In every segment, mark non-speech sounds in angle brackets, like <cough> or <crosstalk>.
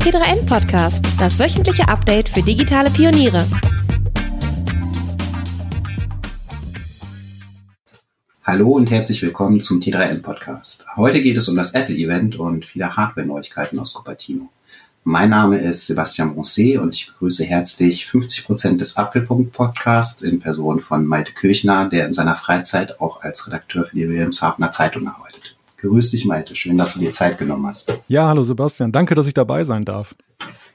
T3N Podcast, das wöchentliche Update für digitale Pioniere. Hallo und herzlich willkommen zum T3N Podcast. Heute geht es um das Apple Event und viele Hardware-Neuigkeiten aus Cupertino. Mein Name ist Sebastian Bronce und ich begrüße herzlich 50 Prozent des Apfelpunkt Podcasts in Person von Malte Kirchner, der in seiner Freizeit auch als Redakteur für die Wilhelmshavener Zeitung arbeitet. Grüß dich, Malte. Schön, dass du dir Zeit genommen hast. Ja, hallo Sebastian. Danke, dass ich dabei sein darf.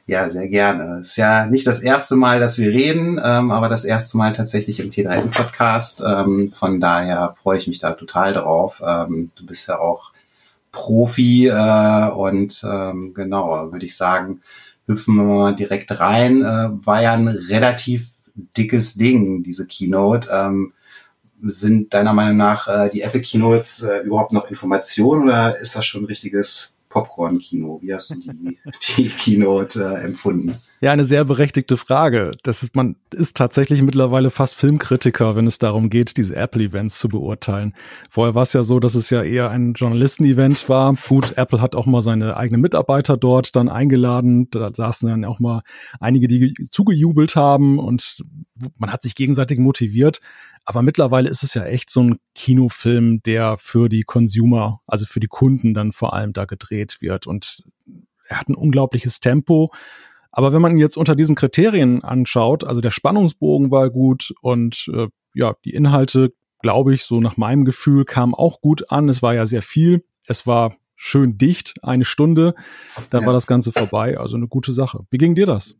Ja, sehr gerne. Ist ja nicht das erste Mal, dass wir reden, ähm, aber das erste Mal tatsächlich im T3N Podcast. Ähm, von daher freue ich mich da total drauf. Ähm, du bist ja auch Profi äh, und ähm, genau, würde ich sagen, hüpfen wir mal direkt rein. Äh, war ja ein relativ dickes Ding, diese Keynote. Sind deiner Meinung nach äh, die Apple Keynotes äh, überhaupt noch Informationen oder ist das schon ein richtiges Popcorn-Kino? Wie hast du die, <laughs> die Keynote äh, empfunden? Ja, eine sehr berechtigte Frage. Das ist, man ist tatsächlich mittlerweile fast Filmkritiker, wenn es darum geht, diese Apple-Events zu beurteilen. Vorher war es ja so, dass es ja eher ein Journalisten-Event war. Gut, Apple hat auch mal seine eigenen Mitarbeiter dort dann eingeladen. Da saßen dann auch mal einige, die zugejubelt haben und man hat sich gegenseitig motiviert. Aber mittlerweile ist es ja echt so ein Kinofilm, der für die Consumer, also für die Kunden dann vor allem da gedreht wird. Und er hat ein unglaubliches Tempo. Aber wenn man ihn jetzt unter diesen Kriterien anschaut, also der Spannungsbogen war gut und äh, ja, die Inhalte, glaube ich, so nach meinem Gefühl, kamen auch gut an. Es war ja sehr viel. Es war schön dicht, eine Stunde. Dann ja. war das Ganze vorbei. Also eine gute Sache. Wie ging dir das?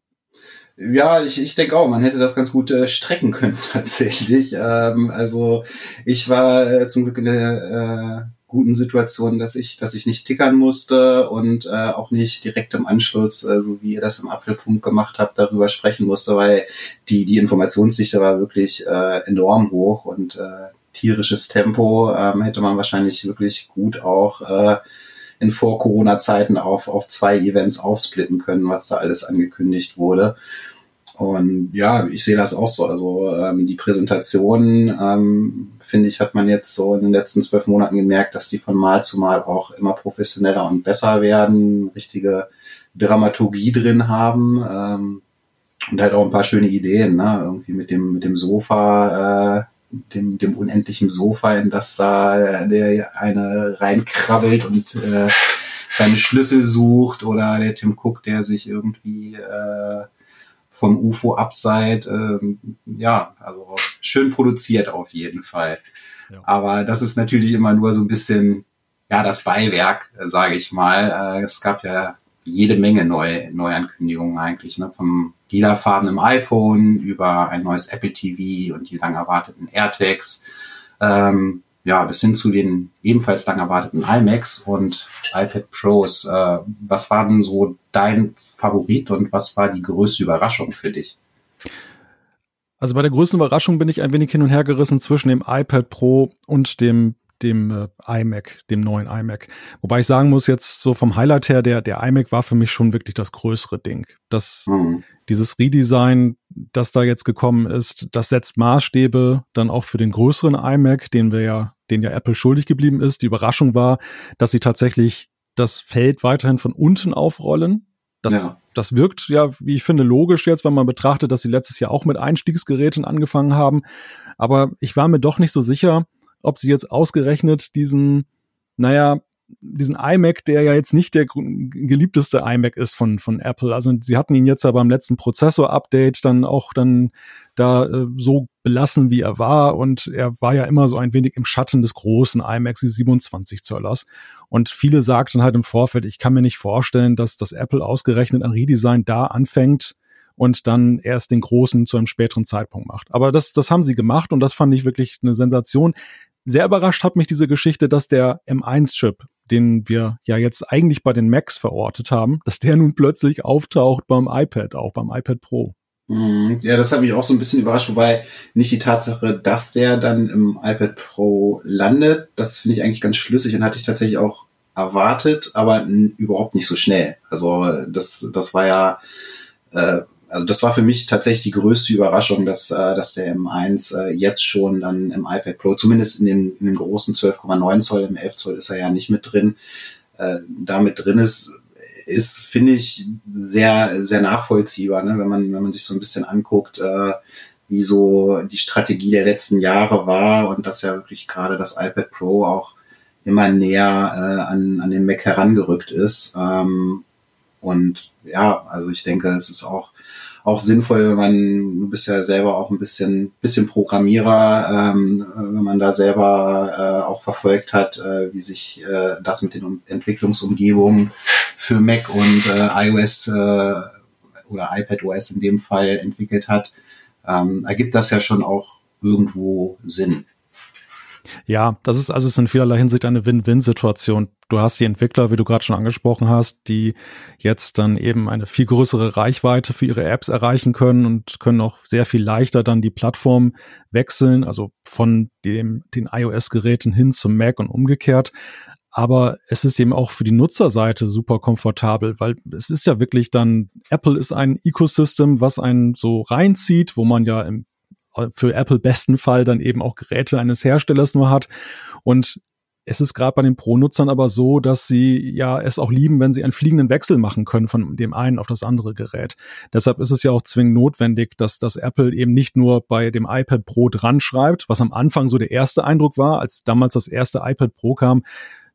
Ja, ich, ich denke auch, man hätte das ganz gut äh, strecken können <laughs> tatsächlich. Ähm, also ich war äh, zum Glück in der äh, guten Situation, dass ich, dass ich nicht tickern musste und äh, auch nicht direkt im Anschluss, äh, so wie ihr das im Apfelpunkt gemacht habt, darüber sprechen musste, weil die, die Informationsdichte war wirklich äh, enorm hoch und äh, tierisches Tempo ähm, hätte man wahrscheinlich wirklich gut auch äh, in Vor-Corona-Zeiten auf, auf zwei Events aufsplitten können, was da alles angekündigt wurde. Und ja, ich sehe das auch so. Also ähm, die Präsentation, ähm, finde ich, hat man jetzt so in den letzten zwölf Monaten gemerkt, dass die von Mal zu Mal auch immer professioneller und besser werden, richtige Dramaturgie drin haben ähm, und halt auch ein paar schöne Ideen, ne? Irgendwie mit dem mit dem Sofa, äh, dem, dem unendlichen Sofa, in das da der eine reinkrabbelt und äh, seine Schlüssel sucht oder der Tim Cook, der sich irgendwie äh, vom UFO abseit. Ähm, ja, also schön produziert auf jeden Fall. Ja. Aber das ist natürlich immer nur so ein bisschen, ja, das Beiwerk, sage ich mal. Äh, es gab ja jede Menge neue Neuankündigungen eigentlich, ne? vom lilafarbenen iPhone über ein neues Apple TV und die lang erwarteten AirTags, ähm, ja, bis hin zu den ebenfalls lang erwarteten iMacs und iPad Pros. Äh, was war denn so dein Favorit und was war die größte Überraschung für dich? Also bei der größten Überraschung bin ich ein wenig hin und her gerissen zwischen dem iPad Pro und dem dem äh, iMac, dem neuen iMac. Wobei ich sagen muss, jetzt so vom Highlight her, der, der iMac war für mich schon wirklich das größere Ding. Das, mhm. dieses Redesign, das da jetzt gekommen ist, das setzt Maßstäbe dann auch für den größeren iMac, den wir ja, den ja Apple schuldig geblieben ist. Die Überraschung war, dass sie tatsächlich das Feld weiterhin von unten aufrollen. Das, ja. das wirkt ja, wie ich finde, logisch jetzt, wenn man betrachtet, dass sie letztes Jahr auch mit Einstiegsgeräten angefangen haben. Aber ich war mir doch nicht so sicher, ob sie jetzt ausgerechnet diesen, naja, diesen iMac, der ja jetzt nicht der geliebteste iMac ist von, von Apple. Also sie hatten ihn jetzt ja beim letzten Prozessor-Update dann auch dann da äh, so belassen, wie er war. Und er war ja immer so ein wenig im Schatten des großen iMacs, die 27 Zöllers. Und viele sagten halt im Vorfeld, ich kann mir nicht vorstellen, dass das Apple ausgerechnet ein Redesign da anfängt, und dann erst den großen zu einem späteren Zeitpunkt macht. Aber das, das haben sie gemacht und das fand ich wirklich eine Sensation. Sehr überrascht hat mich diese Geschichte, dass der M1-Chip, den wir ja jetzt eigentlich bei den Macs verortet haben, dass der nun plötzlich auftaucht beim iPad, auch beim iPad Pro. Mhm. Ja, das hat mich auch so ein bisschen überrascht, wobei nicht die Tatsache, dass der dann im iPad Pro landet, das finde ich eigentlich ganz schlüssig und hatte ich tatsächlich auch erwartet, aber überhaupt nicht so schnell. Also das, das war ja äh, also das war für mich tatsächlich die größte Überraschung, dass, äh, dass der M1 äh, jetzt schon dann im iPad Pro, zumindest in dem, in dem großen 12,9 Zoll, im 11 Zoll ist er ja nicht mit drin, äh, damit drin ist. ist, finde ich, sehr, sehr nachvollziehbar, ne? wenn man, wenn man sich so ein bisschen anguckt, äh, wie so die Strategie der letzten Jahre war und dass ja wirklich gerade das iPad Pro auch immer näher äh, an, an den Mac herangerückt ist. Ähm, und ja, also ich denke, es ist auch auch sinnvoll, wenn man, du bist ja selber auch ein bisschen, bisschen Programmierer, ähm, wenn man da selber äh, auch verfolgt hat, äh, wie sich äh, das mit den Entwicklungsumgebungen für Mac und äh, iOS äh, oder iPadOS in dem Fall entwickelt hat, ähm, ergibt das ja schon auch irgendwo Sinn. Ja, das ist also ist in vielerlei Hinsicht eine Win-Win-Situation. Du hast die Entwickler, wie du gerade schon angesprochen hast, die jetzt dann eben eine viel größere Reichweite für ihre Apps erreichen können und können auch sehr viel leichter dann die Plattform wechseln, also von dem, den iOS-Geräten hin zum Mac und umgekehrt. Aber es ist eben auch für die Nutzerseite super komfortabel, weil es ist ja wirklich dann, Apple ist ein Ecosystem, was einen so reinzieht, wo man ja im für Apple besten Fall dann eben auch Geräte eines Herstellers nur hat. Und es ist gerade bei den Pro-Nutzern aber so, dass sie ja es auch lieben, wenn sie einen fliegenden Wechsel machen können von dem einen auf das andere Gerät. Deshalb ist es ja auch zwingend notwendig, dass das Apple eben nicht nur bei dem iPad Pro dran schreibt, was am Anfang so der erste Eindruck war, als damals das erste iPad Pro kam.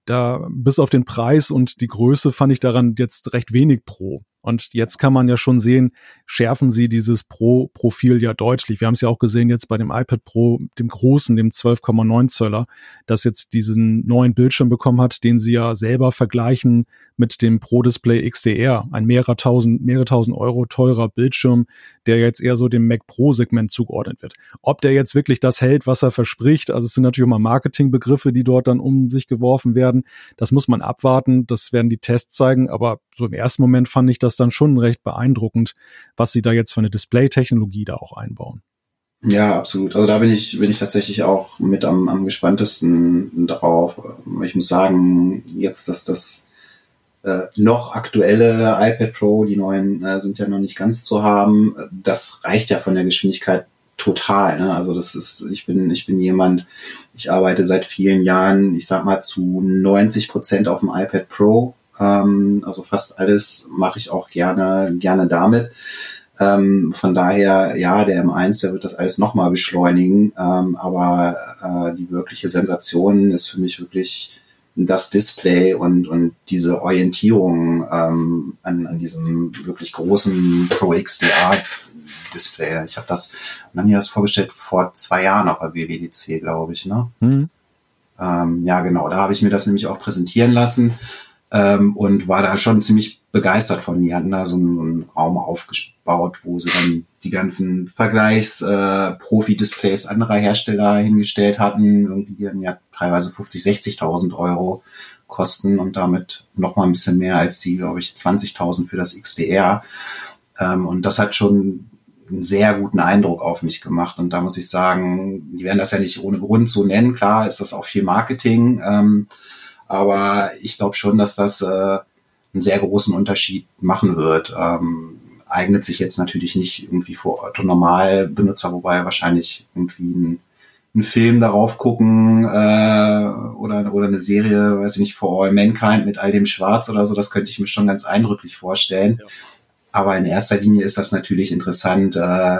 Da bis auf den Preis und die Größe fand ich daran jetzt recht wenig Pro. Und jetzt kann man ja schon sehen, schärfen sie dieses Pro-Profil ja deutlich. Wir haben es ja auch gesehen jetzt bei dem iPad Pro, dem großen, dem 12,9 Zöller, das jetzt diesen neuen Bildschirm bekommen hat, den sie ja selber vergleichen mit dem Pro Display XDR, ein mehrere tausend, mehrere tausend Euro teurer Bildschirm, der jetzt eher so dem Mac Pro Segment zugeordnet wird. Ob der jetzt wirklich das hält, was er verspricht, also es sind natürlich immer Marketingbegriffe, die dort dann um sich geworfen werden. Das muss man abwarten. Das werden die Tests zeigen. Aber so im ersten Moment fand ich das dann schon recht beeindruckend, was sie da jetzt für eine Display-Technologie da auch einbauen. Ja, absolut. Also da bin ich, bin ich tatsächlich auch mit am, am gespanntesten drauf. Ich muss sagen, jetzt, dass das äh, noch aktuelle iPad Pro, die neuen äh, sind ja noch nicht ganz zu haben. Das reicht ja von der Geschwindigkeit total. Ne? Also das ist, ich bin, ich bin jemand, ich arbeite seit vielen Jahren, ich sag mal zu 90 Prozent auf dem iPad Pro. Ähm, also fast alles mache ich auch gerne, gerne damit. Ähm, von daher, ja, der M1, der wird das alles nochmal beschleunigen. Ähm, aber äh, die wirkliche Sensation ist für mich wirklich das Display und, und diese Orientierung ähm, an, an diesem wirklich großen Pro XDR Display. Ich habe das, man mir das vorgestellt vor zwei Jahren auf der WWDC, glaube ich, ne? Mhm. Ähm, ja, genau, da habe ich mir das nämlich auch präsentieren lassen ähm, und war da schon ziemlich begeistert von. Die hatten da so einen, einen Raum aufgebaut, wo sie dann die ganzen Vergleichs-Profi-Displays äh, anderer Hersteller hingestellt hatten. Irgendwie die hatten ja teilweise 50, 60.000 Euro kosten und damit noch mal ein bisschen mehr als die, glaube ich, 20.000 für das XDR. Ähm, und das hat schon einen sehr guten Eindruck auf mich gemacht. Und da muss ich sagen, die werden das ja nicht ohne Grund so nennen. Klar ist das auch viel Marketing. Ähm, aber ich glaube schon, dass das äh, einen sehr großen Unterschied machen wird. Ähm, eignet sich jetzt natürlich nicht irgendwie für Otto-Normal-Benutzer, wobei wahrscheinlich irgendwie ein, ein Film darauf gucken äh, oder, oder eine Serie, weiß ich nicht, For All Mankind mit all dem Schwarz oder so, das könnte ich mir schon ganz eindrücklich vorstellen. Ja. Aber in erster Linie ist das natürlich interessant äh,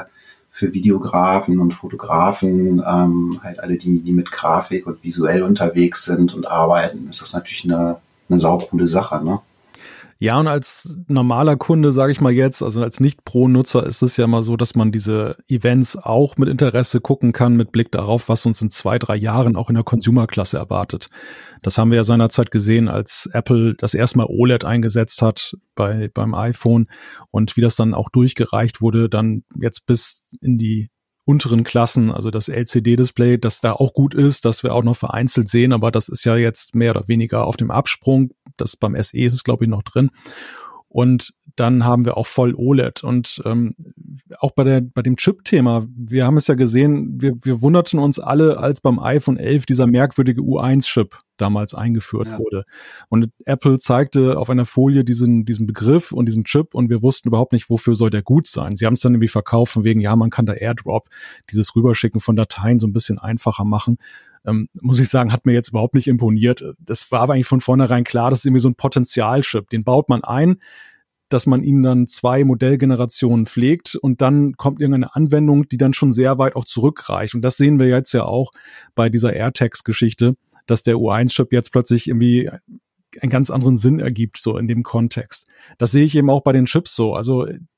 für Videografen und Fotografen, ähm, halt alle die, die mit Grafik und visuell unterwegs sind und arbeiten, ist das natürlich eine, eine saukoole Sache, ne? Ja, und als normaler Kunde, sage ich mal jetzt, also als Nicht-Pro-Nutzer ist es ja immer so, dass man diese Events auch mit Interesse gucken kann, mit Blick darauf, was uns in zwei, drei Jahren auch in der Consumer-Klasse erwartet. Das haben wir ja seinerzeit gesehen, als Apple das erste Mal OLED eingesetzt hat bei, beim iPhone und wie das dann auch durchgereicht wurde, dann jetzt bis in die unteren Klassen, also das LCD-Display, das da auch gut ist, das wir auch noch vereinzelt sehen, aber das ist ja jetzt mehr oder weniger auf dem Absprung. Das beim SE ist es, glaube ich, noch drin. Und dann haben wir auch voll OLED. Und ähm, auch bei, der, bei dem Chip-Thema, wir haben es ja gesehen, wir, wir wunderten uns alle, als beim iPhone 11 dieser merkwürdige U1-Chip damals eingeführt ja. wurde. Und Apple zeigte auf einer Folie diesen, diesen Begriff und diesen Chip und wir wussten überhaupt nicht, wofür soll der gut sein. Sie haben es dann irgendwie verkauft von wegen, ja, man kann da AirDrop, dieses Rüberschicken von Dateien so ein bisschen einfacher machen. Ähm, muss ich sagen, hat mir jetzt überhaupt nicht imponiert. Das war aber eigentlich von vornherein klar, das ist irgendwie so ein Potenzialchip. Den baut man ein, dass man ihn dann zwei Modellgenerationen pflegt und dann kommt irgendeine Anwendung, die dann schon sehr weit auch zurückreicht. Und das sehen wir jetzt ja auch bei dieser AirTags-Geschichte, dass der U1-Chip jetzt plötzlich irgendwie einen ganz anderen Sinn ergibt, so in dem Kontext. Das sehe ich eben auch bei den Chips so. Also im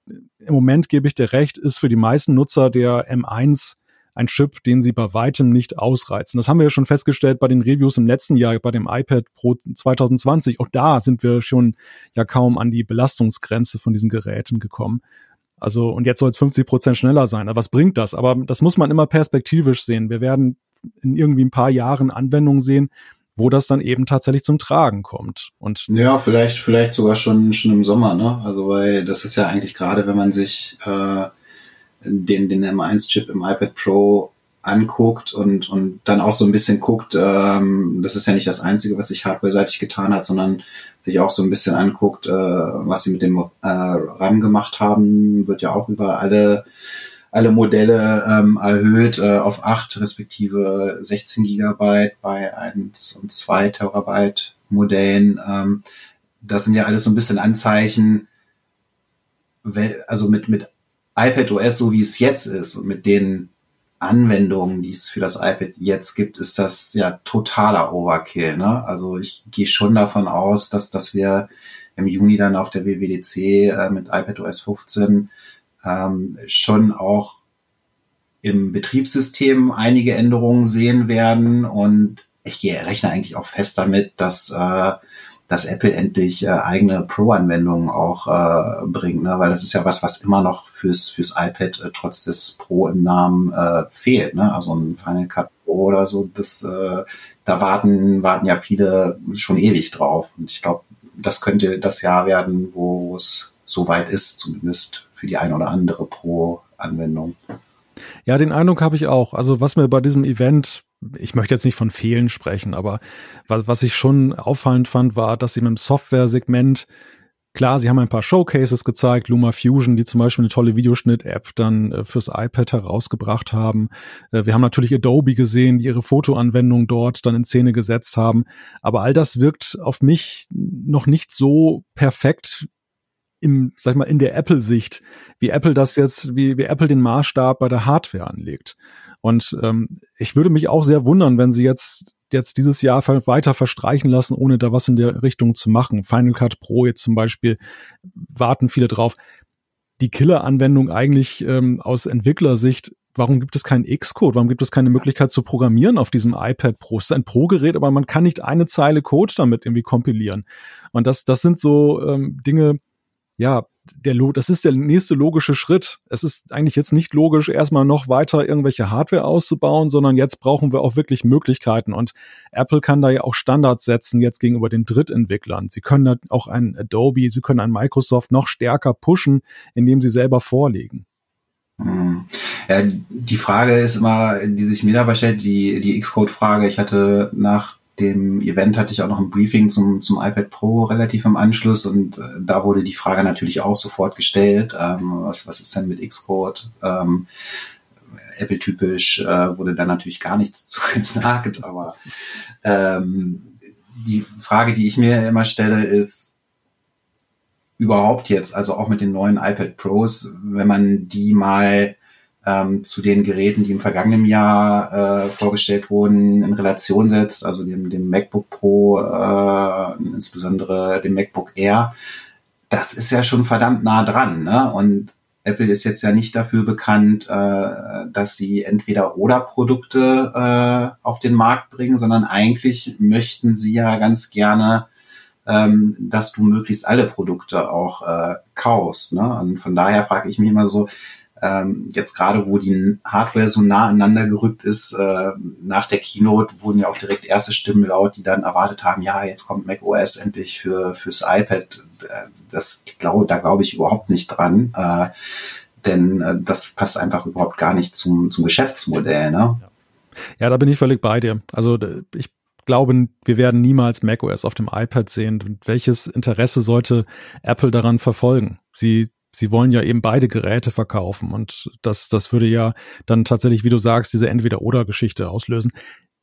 Moment gebe ich dir recht, ist für die meisten Nutzer der M1 ein Chip, den sie bei weitem nicht ausreizen. Das haben wir ja schon festgestellt bei den Reviews im letzten Jahr, bei dem iPad Pro 2020. Auch da sind wir schon ja kaum an die Belastungsgrenze von diesen Geräten gekommen. Also, und jetzt soll es 50 Prozent schneller sein. Aber was bringt das? Aber das muss man immer perspektivisch sehen. Wir werden in irgendwie ein paar Jahren Anwendungen sehen, wo das dann eben tatsächlich zum Tragen kommt. Und ja, vielleicht, vielleicht sogar schon, schon im Sommer, ne? Also, weil das ist ja eigentlich gerade, wenn man sich äh, den, den M1-Chip im iPad Pro anguckt und, und dann auch so ein bisschen guckt, ähm, das ist ja nicht das Einzige, was sich hardware-seitig getan hat, sondern sich auch so ein bisschen anguckt, äh, was sie mit dem äh, RAM gemacht haben, wird ja auch über alle alle Modelle ähm, erhöht äh, auf 8 respektive 16 Gigabyte bei 1 und 2 Terabyte Modellen. Ähm, das sind ja alles so ein bisschen Anzeichen, also mit, mit iPad OS, so wie es jetzt ist und mit den Anwendungen, die es für das iPad jetzt gibt, ist das ja totaler Overkill. Ne? Also ich gehe schon davon aus, dass, dass wir im Juni dann auf der WWDC äh, mit iPad OS 15 ähm, schon auch im Betriebssystem einige Änderungen sehen werden und ich gehe rechne eigentlich auch fest damit, dass äh, dass Apple endlich äh, eigene Pro-Anwendungen auch äh, bringt, ne? weil das ist ja was, was immer noch fürs fürs iPad äh, trotz des Pro im Namen äh, fehlt. Ne? Also ein Final Cut Pro oder so, das äh, da warten warten ja viele schon ewig drauf. Und ich glaube, das könnte das Jahr werden, wo es soweit ist, zumindest für die ein oder andere Pro-Anwendung. Ja, den Eindruck habe ich auch. Also was mir bei diesem Event ich möchte jetzt nicht von Fehlen sprechen, aber was, was ich schon auffallend fand, war, dass sie mit dem Software-Segment Klar, sie haben ein paar Showcases gezeigt, Luma Fusion, die zum Beispiel eine tolle Videoschnitt-App dann äh, fürs iPad herausgebracht haben. Äh, wir haben natürlich Adobe gesehen, die ihre Fotoanwendung dort dann in Szene gesetzt haben. Aber all das wirkt auf mich noch nicht so perfekt im, sag ich mal, in der Apple-Sicht, wie Apple das jetzt, wie, wie Apple den Maßstab bei der Hardware anlegt. Und ähm, ich würde mich auch sehr wundern, wenn sie jetzt jetzt dieses Jahr weiter verstreichen lassen, ohne da was in der Richtung zu machen. Final Cut Pro jetzt zum Beispiel warten viele drauf. Die Killer-Anwendung eigentlich ähm, aus Entwicklersicht warum gibt es keinen Xcode? Warum gibt es keine Möglichkeit zu programmieren auf diesem iPad Pro? Es ist ein Pro-Gerät, aber man kann nicht eine Zeile Code damit irgendwie kompilieren. Und das, das sind so ähm, Dinge, ja, der, das ist der nächste logische Schritt. Es ist eigentlich jetzt nicht logisch, erstmal noch weiter irgendwelche Hardware auszubauen, sondern jetzt brauchen wir auch wirklich Möglichkeiten. Und Apple kann da ja auch Standards setzen jetzt gegenüber den Drittentwicklern. Sie können da auch ein Adobe, sie können ein Microsoft noch stärker pushen, indem sie selber vorlegen. Hm. Ja, die Frage ist immer, die sich mir dabei stellt, die, die Xcode-Frage. Ich hatte nach dem Event hatte ich auch noch ein Briefing zum, zum iPad Pro relativ im Anschluss und äh, da wurde die Frage natürlich auch sofort gestellt, ähm, was, was ist denn mit Xcode? Ähm, Apple-typisch äh, wurde da natürlich gar nichts <laughs> zu gesagt, aber ähm, die Frage, die ich mir immer stelle, ist überhaupt jetzt, also auch mit den neuen iPad Pros, wenn man die mal ähm, zu den Geräten, die im vergangenen Jahr äh, vorgestellt wurden, in Relation setzt, also dem, dem MacBook Pro, äh, insbesondere dem MacBook Air, das ist ja schon verdammt nah dran. Ne? Und Apple ist jetzt ja nicht dafür bekannt, äh, dass sie entweder oder Produkte äh, auf den Markt bringen, sondern eigentlich möchten sie ja ganz gerne, ähm, dass du möglichst alle Produkte auch äh, kaufst. Ne? Und von daher frage ich mich immer so, ähm, jetzt gerade, wo die Hardware so nah aneinander gerückt ist, äh, nach der Keynote wurden ja auch direkt erste Stimmen laut, die dann erwartet haben, ja, jetzt kommt Mac OS endlich für fürs iPad. Äh, das glaube, da glaube ich überhaupt nicht dran, äh, denn äh, das passt einfach überhaupt gar nicht zum zum Geschäftsmodell. Ne? Ja. da bin ich völlig bei dir. Also ich glaube, wir werden niemals macOS auf dem iPad sehen. Welches Interesse sollte Apple daran verfolgen? Sie sie wollen ja eben beide Geräte verkaufen und das, das würde ja dann tatsächlich, wie du sagst, diese Entweder-Oder-Geschichte auslösen.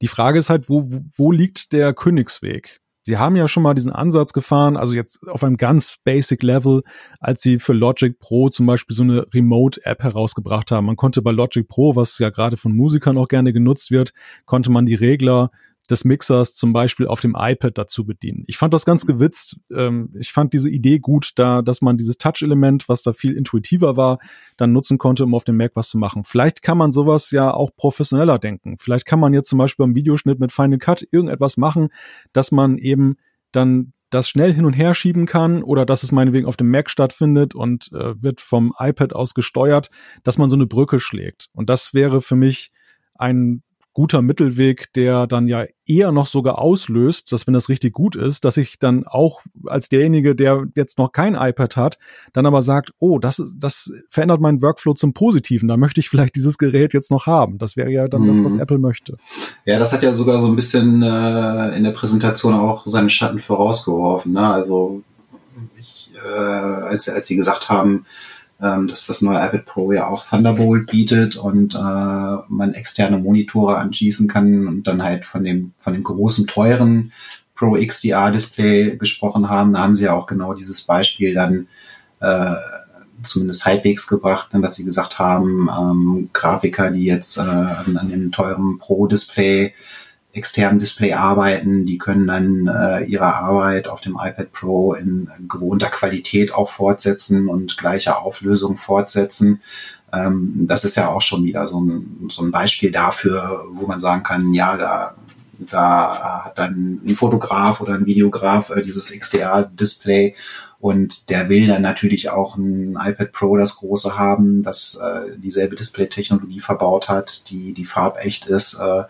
Die Frage ist halt, wo, wo liegt der Königsweg? Sie haben ja schon mal diesen Ansatz gefahren, also jetzt auf einem ganz basic Level, als sie für Logic Pro zum Beispiel so eine Remote-App herausgebracht haben. Man konnte bei Logic Pro, was ja gerade von Musikern auch gerne genutzt wird, konnte man die Regler des Mixers zum Beispiel auf dem iPad dazu bedienen. Ich fand das ganz gewitzt. Ähm, ich fand diese Idee gut, da, dass man dieses Touch-Element, was da viel intuitiver war, dann nutzen konnte, um auf dem Mac was zu machen. Vielleicht kann man sowas ja auch professioneller denken. Vielleicht kann man jetzt zum Beispiel beim Videoschnitt mit Final Cut irgendetwas machen, dass man eben dann das schnell hin und her schieben kann oder dass es meinetwegen auf dem Mac stattfindet und äh, wird vom iPad aus gesteuert, dass man so eine Brücke schlägt. Und das wäre für mich ein guter Mittelweg, der dann ja eher noch sogar auslöst, dass wenn das richtig gut ist, dass ich dann auch als derjenige, der jetzt noch kein iPad hat, dann aber sagt, oh, das, das verändert meinen Workflow zum Positiven, da möchte ich vielleicht dieses Gerät jetzt noch haben. Das wäre ja dann mhm. das, was mhm. Apple möchte. Ja, das hat ja sogar so ein bisschen äh, in der Präsentation auch seinen Schatten vorausgeworfen. Ne? Also ich, äh, als, als sie gesagt haben, ähm, dass das neue iPad Pro ja auch Thunderbolt bietet und äh, man externe Monitore anschließen kann und dann halt von dem, von dem großen, teuren Pro XDR Display gesprochen haben. Da haben sie ja auch genau dieses Beispiel dann äh, zumindest halbwegs gebracht, ne, dass sie gesagt haben, ähm, Grafiker, die jetzt äh, an, an dem teuren Pro Display externen Display arbeiten, die können dann äh, ihre Arbeit auf dem iPad Pro in gewohnter Qualität auch fortsetzen und gleicher Auflösung fortsetzen. Ähm, das ist ja auch schon wieder so ein, so ein Beispiel dafür, wo man sagen kann, ja, da, da hat dann ein Fotograf oder ein Videograf äh, dieses XDR-Display und der will dann natürlich auch ein iPad Pro, das große haben, das äh, dieselbe Display-Technologie verbaut hat, die, die farbecht ist. Äh,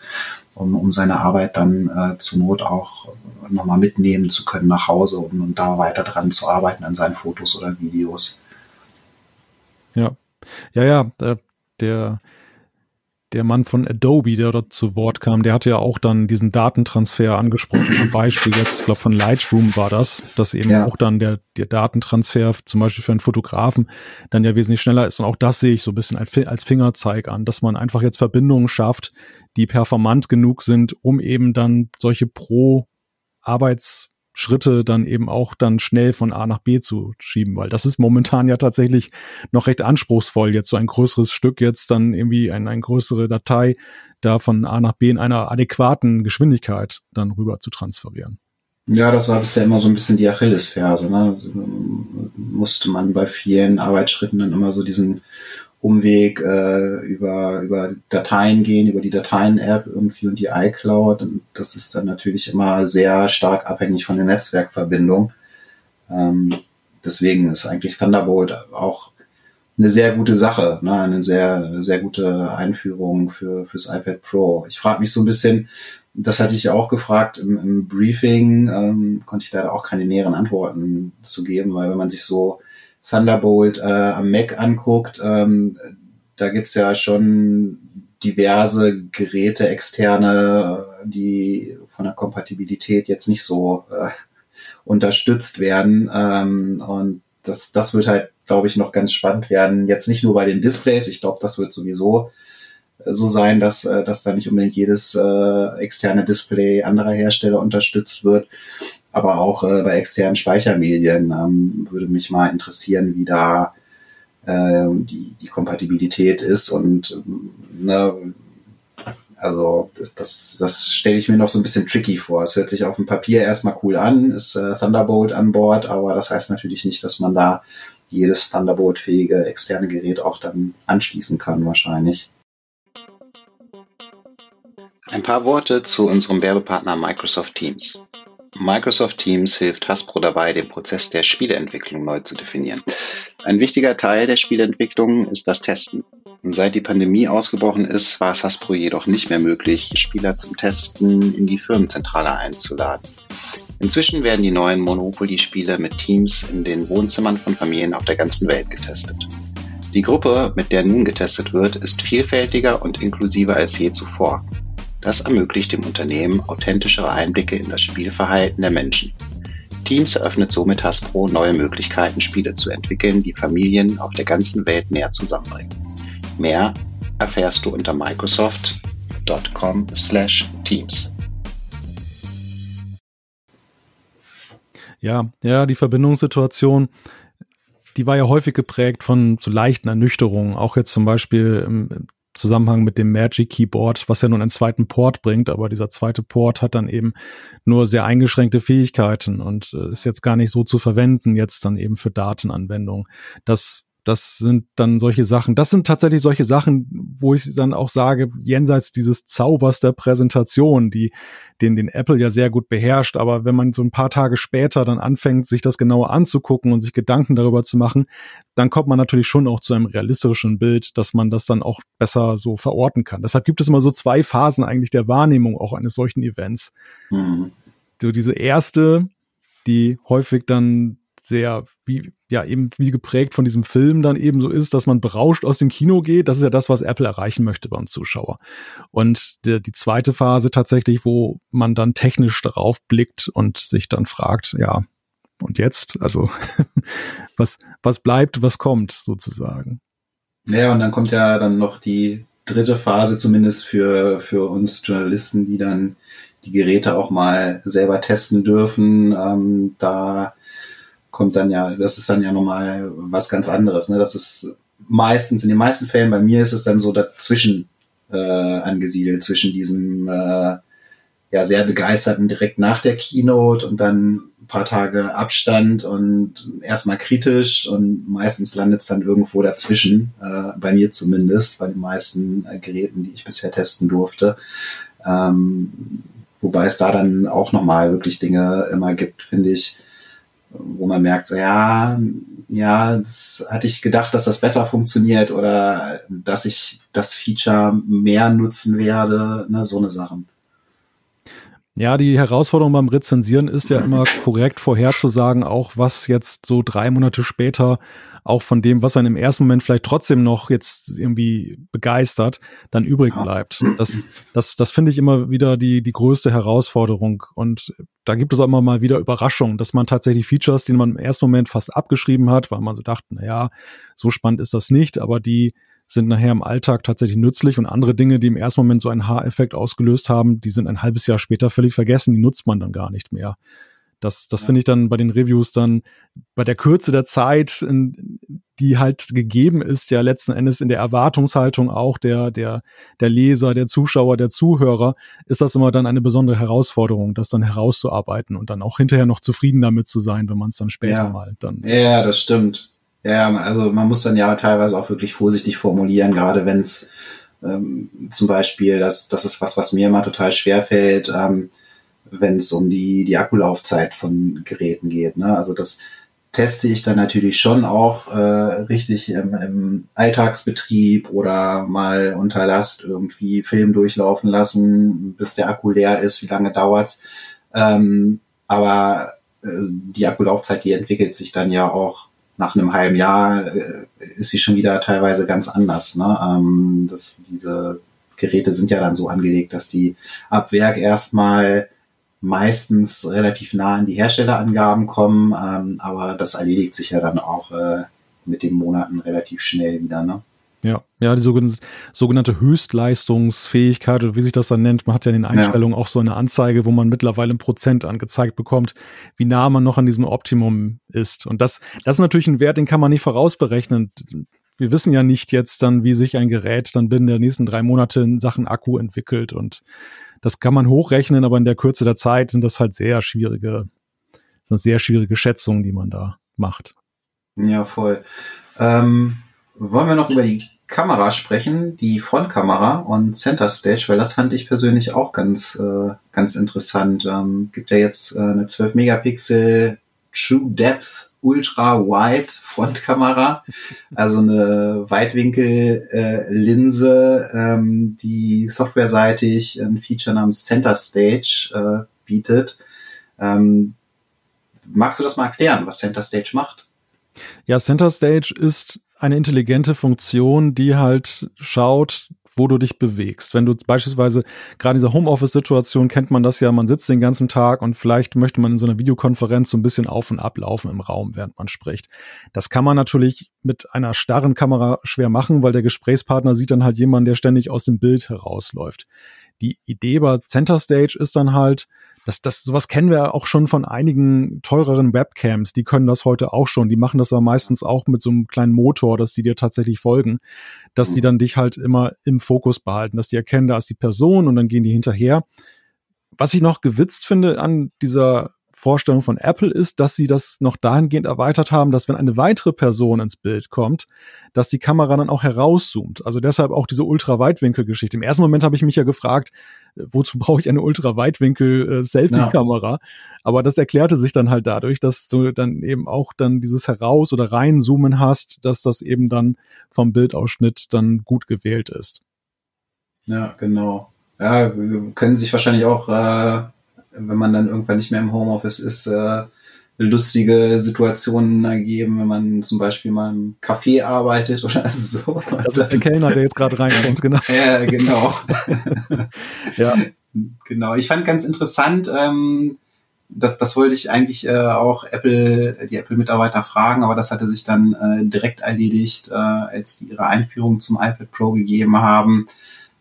um, um seine Arbeit dann äh, zur Not auch nochmal mitnehmen zu können nach Hause und, und da weiter dran zu arbeiten an seinen Fotos oder Videos. Ja, ja, ja, der, der der Mann von Adobe, der dort zu Wort kam, der hatte ja auch dann diesen Datentransfer angesprochen. Zum Beispiel jetzt, ich glaube von Lightroom war das, dass eben ja. auch dann der, der Datentransfer zum Beispiel für einen Fotografen dann ja wesentlich schneller ist. Und auch das sehe ich so ein bisschen als Fingerzeig an, dass man einfach jetzt Verbindungen schafft, die performant genug sind, um eben dann solche pro Arbeits Schritte dann eben auch dann schnell von A nach B zu schieben, weil das ist momentan ja tatsächlich noch recht anspruchsvoll, jetzt so ein größeres Stück jetzt dann irgendwie ein, eine größere Datei da von A nach B in einer adäquaten Geschwindigkeit dann rüber zu transferieren. Ja, das war bisher immer so ein bisschen die Achillesferse. Ne? Musste man bei vielen Arbeitsschritten dann immer so diesen Umweg äh, über, über Dateien gehen, über die Dateien-App irgendwie und die iCloud. Und das ist dann natürlich immer sehr stark abhängig von der Netzwerkverbindung. Ähm, deswegen ist eigentlich Thunderbolt auch eine sehr gute Sache, ne? eine sehr, sehr gute Einführung für fürs iPad Pro. Ich frage mich so ein bisschen, das hatte ich ja auch gefragt im, im Briefing, ähm, konnte ich leider auch keine näheren Antworten zu geben, weil wenn man sich so Thunderbolt äh, am Mac anguckt, ähm, da gibt's ja schon diverse Geräte externe, die von der Kompatibilität jetzt nicht so äh, unterstützt werden. Ähm, und das, das wird halt, glaube ich, noch ganz spannend werden. Jetzt nicht nur bei den Displays, ich glaube, das wird sowieso äh, so sein, dass, äh, dass da nicht unbedingt jedes äh, externe Display anderer Hersteller unterstützt wird aber auch äh, bei externen Speichermedien ähm, würde mich mal interessieren, wie da äh, die, die Kompatibilität ist und ähm, ne, also das, das, das stelle ich mir noch so ein bisschen tricky vor. Es hört sich auf dem Papier erstmal cool an, ist äh, Thunderbolt an Bord, aber das heißt natürlich nicht, dass man da jedes Thunderbolt-fähige externe Gerät auch dann anschließen kann wahrscheinlich. Ein paar Worte zu unserem Werbepartner Microsoft Teams. Microsoft Teams hilft Hasbro dabei, den Prozess der Spieleentwicklung neu zu definieren. Ein wichtiger Teil der Spieleentwicklung ist das Testen. seit die Pandemie ausgebrochen ist, war es Hasbro jedoch nicht mehr möglich, Spieler zum Testen in die Firmenzentrale einzuladen. Inzwischen werden die neuen Monopoly-Spiele mit Teams in den Wohnzimmern von Familien auf der ganzen Welt getestet. Die Gruppe, mit der nun getestet wird, ist vielfältiger und inklusiver als je zuvor. Das ermöglicht dem Unternehmen authentischere Einblicke in das Spielverhalten der Menschen. Teams eröffnet somit Hasbro neue Möglichkeiten, Spiele zu entwickeln, die Familien auf der ganzen Welt näher zusammenbringen. Mehr erfährst du unter Microsoft apple.com/teams. Ja, ja, die Verbindungssituation, die war ja häufig geprägt von so leichten Ernüchterungen. Auch jetzt zum Beispiel im Zusammenhang mit dem Magic Keyboard, was ja nun einen zweiten Port bringt, aber dieser zweite Port hat dann eben nur sehr eingeschränkte Fähigkeiten und äh, ist jetzt gar nicht so zu verwenden, jetzt dann eben für Datenanwendungen. Das das sind dann solche Sachen, das sind tatsächlich solche Sachen, wo ich dann auch sage, jenseits dieses Zaubers der Präsentation, die, den, den Apple ja sehr gut beherrscht, aber wenn man so ein paar Tage später dann anfängt, sich das genauer anzugucken und sich Gedanken darüber zu machen, dann kommt man natürlich schon auch zu einem realistischen Bild, dass man das dann auch besser so verorten kann. Deshalb gibt es immer so zwei Phasen eigentlich der Wahrnehmung auch eines solchen Events. Mhm. So diese erste, die häufig dann sehr, wie, ja, eben wie geprägt von diesem Film dann eben so ist, dass man berauscht aus dem Kino geht. Das ist ja das, was Apple erreichen möchte beim Zuschauer. Und die, die zweite Phase tatsächlich, wo man dann technisch darauf blickt und sich dann fragt, ja, und jetzt? Also, <laughs> was, was bleibt, was kommt sozusagen? Ja, und dann kommt ja dann noch die dritte Phase, zumindest für, für uns Journalisten, die dann die Geräte auch mal selber testen dürfen. Ähm, da kommt dann ja, das ist dann ja nochmal was ganz anderes. Ne? Das ist meistens, in den meisten Fällen bei mir ist es dann so dazwischen äh, angesiedelt, zwischen diesem äh, ja sehr begeisterten direkt nach der Keynote und dann ein paar Tage Abstand und erstmal kritisch und meistens landet es dann irgendwo dazwischen, äh, bei mir zumindest, bei den meisten äh, Geräten, die ich bisher testen durfte. Ähm, wobei es da dann auch nochmal wirklich Dinge immer gibt, finde ich, wo man merkt, so ja, ja, das hatte ich gedacht, dass das besser funktioniert oder dass ich das Feature mehr nutzen werde, ne, so eine Sachen. Ja, die Herausforderung beim Rezensieren ist ja immer <laughs> korrekt vorherzusagen, auch was jetzt so drei Monate später auch von dem, was einen im ersten Moment vielleicht trotzdem noch jetzt irgendwie begeistert, dann übrig bleibt. Das, das, das finde ich immer wieder die, die größte Herausforderung. Und da gibt es auch immer mal wieder Überraschungen, dass man tatsächlich Features, die man im ersten Moment fast abgeschrieben hat, weil man so dachte, na ja, so spannend ist das nicht, aber die sind nachher im Alltag tatsächlich nützlich und andere Dinge, die im ersten Moment so einen Haareffekt ausgelöst haben, die sind ein halbes Jahr später völlig vergessen, die nutzt man dann gar nicht mehr. Das, das ja. finde ich dann bei den Reviews dann bei der Kürze der Zeit, die halt gegeben ist, ja letzten Endes in der Erwartungshaltung auch der, der, der Leser, der Zuschauer, der Zuhörer, ist das immer dann eine besondere Herausforderung, das dann herauszuarbeiten und dann auch hinterher noch zufrieden damit zu sein, wenn man es dann später ja. mal dann. Ja, das stimmt. Ja, also man muss dann ja teilweise auch wirklich vorsichtig formulieren, gerade wenn es ähm, zum Beispiel, das, das ist was, was mir immer total schwer fällt, ähm, wenn es um die, die Akkulaufzeit von Geräten geht. Ne? Also das teste ich dann natürlich schon auch äh, richtig im, im Alltagsbetrieb oder mal unter Last irgendwie Film durchlaufen lassen, bis der Akku leer ist, wie lange dauert's. Ähm, aber äh, die Akkulaufzeit, die entwickelt sich dann ja auch nach einem halben Jahr, äh, ist sie schon wieder teilweise ganz anders. Ne? Ähm, das, diese Geräte sind ja dann so angelegt, dass die ab Werk erstmal meistens relativ nah an die Herstellerangaben kommen, ähm, aber das erledigt sich ja dann auch äh, mit den Monaten relativ schnell wieder. Ne? Ja, ja, die sogenannte, Höchstleistungsfähigkeit oder wie sich das dann nennt. Man hat ja in den Einstellungen ja. auch so eine Anzeige, wo man mittlerweile ein Prozent angezeigt bekommt, wie nah man noch an diesem Optimum ist. Und das, das ist natürlich ein Wert, den kann man nicht vorausberechnen. Wir wissen ja nicht jetzt dann, wie sich ein Gerät dann binnen der nächsten drei Monate in Sachen Akku entwickelt und das kann man hochrechnen, aber in der Kürze der Zeit sind das halt sehr schwierige, sind sehr schwierige Schätzungen, die man da macht. Ja, voll. Ähm, wollen wir noch über die Kamera sprechen, die Frontkamera und Center Stage, weil das fand ich persönlich auch ganz, äh, ganz interessant. Ähm, gibt ja jetzt äh, eine 12 Megapixel True Depth Ultra Wide Frontkamera, also eine Weitwinkel-Linse, äh, ähm, die softwareseitig ein Feature namens Center Stage äh, bietet. Ähm, magst du das mal erklären, was Center Stage macht? Ja, Center Stage ist eine intelligente Funktion, die halt schaut, wo du dich bewegst. Wenn du beispielsweise gerade in dieser Homeoffice-Situation kennt man das ja, man sitzt den ganzen Tag und vielleicht möchte man in so einer Videokonferenz so ein bisschen auf und ab laufen im Raum, während man spricht. Das kann man natürlich mit einer starren Kamera schwer machen, weil der Gesprächspartner sieht dann halt jemanden, der ständig aus dem Bild herausläuft. Die Idee bei Center Stage ist dann halt, das, das, sowas kennen wir auch schon von einigen teureren Webcams. Die können das heute auch schon. Die machen das aber meistens auch mit so einem kleinen Motor, dass die dir tatsächlich folgen, dass die mhm. dann dich halt immer im Fokus behalten, dass die erkennen, da ist die Person und dann gehen die hinterher. Was ich noch gewitzt finde an dieser Vorstellung von Apple ist, dass sie das noch dahingehend erweitert haben, dass wenn eine weitere Person ins Bild kommt, dass die Kamera dann auch herauszoomt. Also deshalb auch diese Ultraweitwinkel-Geschichte. Im ersten Moment habe ich mich ja gefragt, wozu brauche ich eine Ultraweitwinkel-Selfie-Kamera? Aber das erklärte sich dann halt dadurch, dass du dann eben auch dann dieses Heraus- oder Reinzoomen hast, dass das eben dann vom Bildausschnitt dann gut gewählt ist. Ja, genau. Ja, können sich wahrscheinlich auch äh wenn man dann irgendwann nicht mehr im Homeoffice ist, äh, lustige Situationen ergeben, wenn man zum Beispiel mal im Café arbeitet <laughs> oder so. Das ist der Kellner, der jetzt gerade reinkommt, genau. ja, genau. ja. <laughs> Genau. Ich fand ganz interessant, ähm, das, das wollte ich eigentlich äh, auch Apple, die Apple-Mitarbeiter fragen, aber das hatte sich dann äh, direkt erledigt, äh, als die ihre Einführung zum iPad Pro gegeben haben.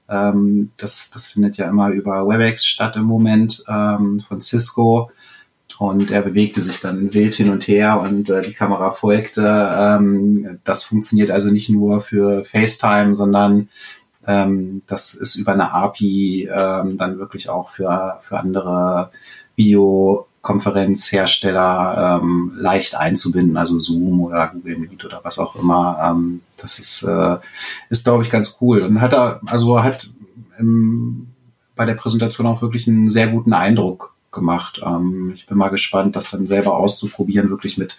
Ähm, das, das findet ja immer über WebEx statt im Moment ähm, von Cisco. Und er bewegte sich dann wild hin und her und äh, die Kamera folgte. Ähm, das funktioniert also nicht nur für FaceTime, sondern ähm, das ist über eine API ähm, dann wirklich auch für, für andere Videokonferenzhersteller ähm, leicht einzubinden, also Zoom oder Google Meet oder was auch immer. Ähm, das ist, äh, ist glaube ich, ganz cool. Und hat er, also hat im, bei der Präsentation auch wirklich einen sehr guten Eindruck gemacht. Ähm, ich bin mal gespannt, das dann selber auszuprobieren, wirklich mit,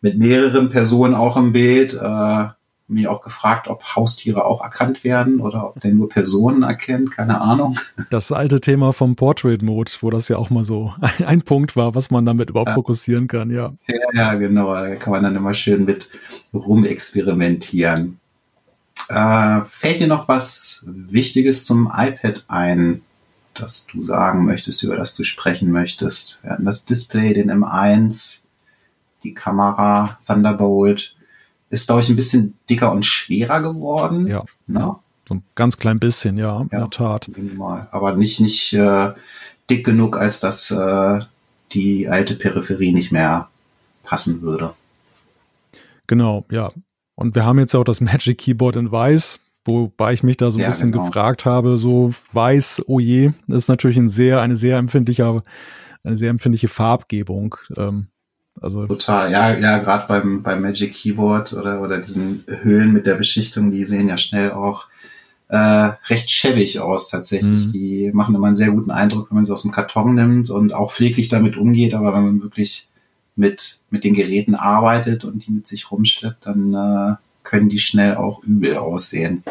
mit mehreren Personen auch im Bild. Äh, mich auch gefragt, ob Haustiere auch erkannt werden oder ob der nur Personen erkennt, keine Ahnung. Das alte Thema vom Portrait Mode, wo das ja auch mal so ein, ein Punkt war, was man damit überhaupt ja. fokussieren kann, ja. ja. Ja, genau, da kann man dann immer schön mit rumexperimentieren. Äh, fällt dir noch was Wichtiges zum iPad ein, das du sagen möchtest, über das du sprechen möchtest? Wir hatten das Display, den M1, die Kamera, Thunderbolt. Ist, glaube ich, ein bisschen dicker und schwerer geworden. Ja. Ne? So ein ganz klein bisschen, ja, in ja, der Tat. Minimal. Aber nicht, nicht äh, dick genug, als dass äh, die alte Peripherie nicht mehr passen würde. Genau, ja. Und wir haben jetzt auch das Magic Keyboard in weiß, wobei ich mich da so ein ja, bisschen genau. gefragt habe, so weiß, oh je, das ist natürlich ein sehr, eine sehr empfindliche, eine sehr empfindliche Farbgebung. Ähm, also Total, ja, ja, gerade beim, beim Magic Keyboard oder, oder diesen Höhlen mit der Beschichtung, die sehen ja schnell auch äh, recht schäbig aus tatsächlich. Mhm. Die machen immer einen sehr guten Eindruck, wenn man sie aus dem Karton nimmt und auch pfleglich damit umgeht, aber wenn man wirklich mit, mit den Geräten arbeitet und die mit sich rumschleppt, dann äh, können die schnell auch übel aussehen.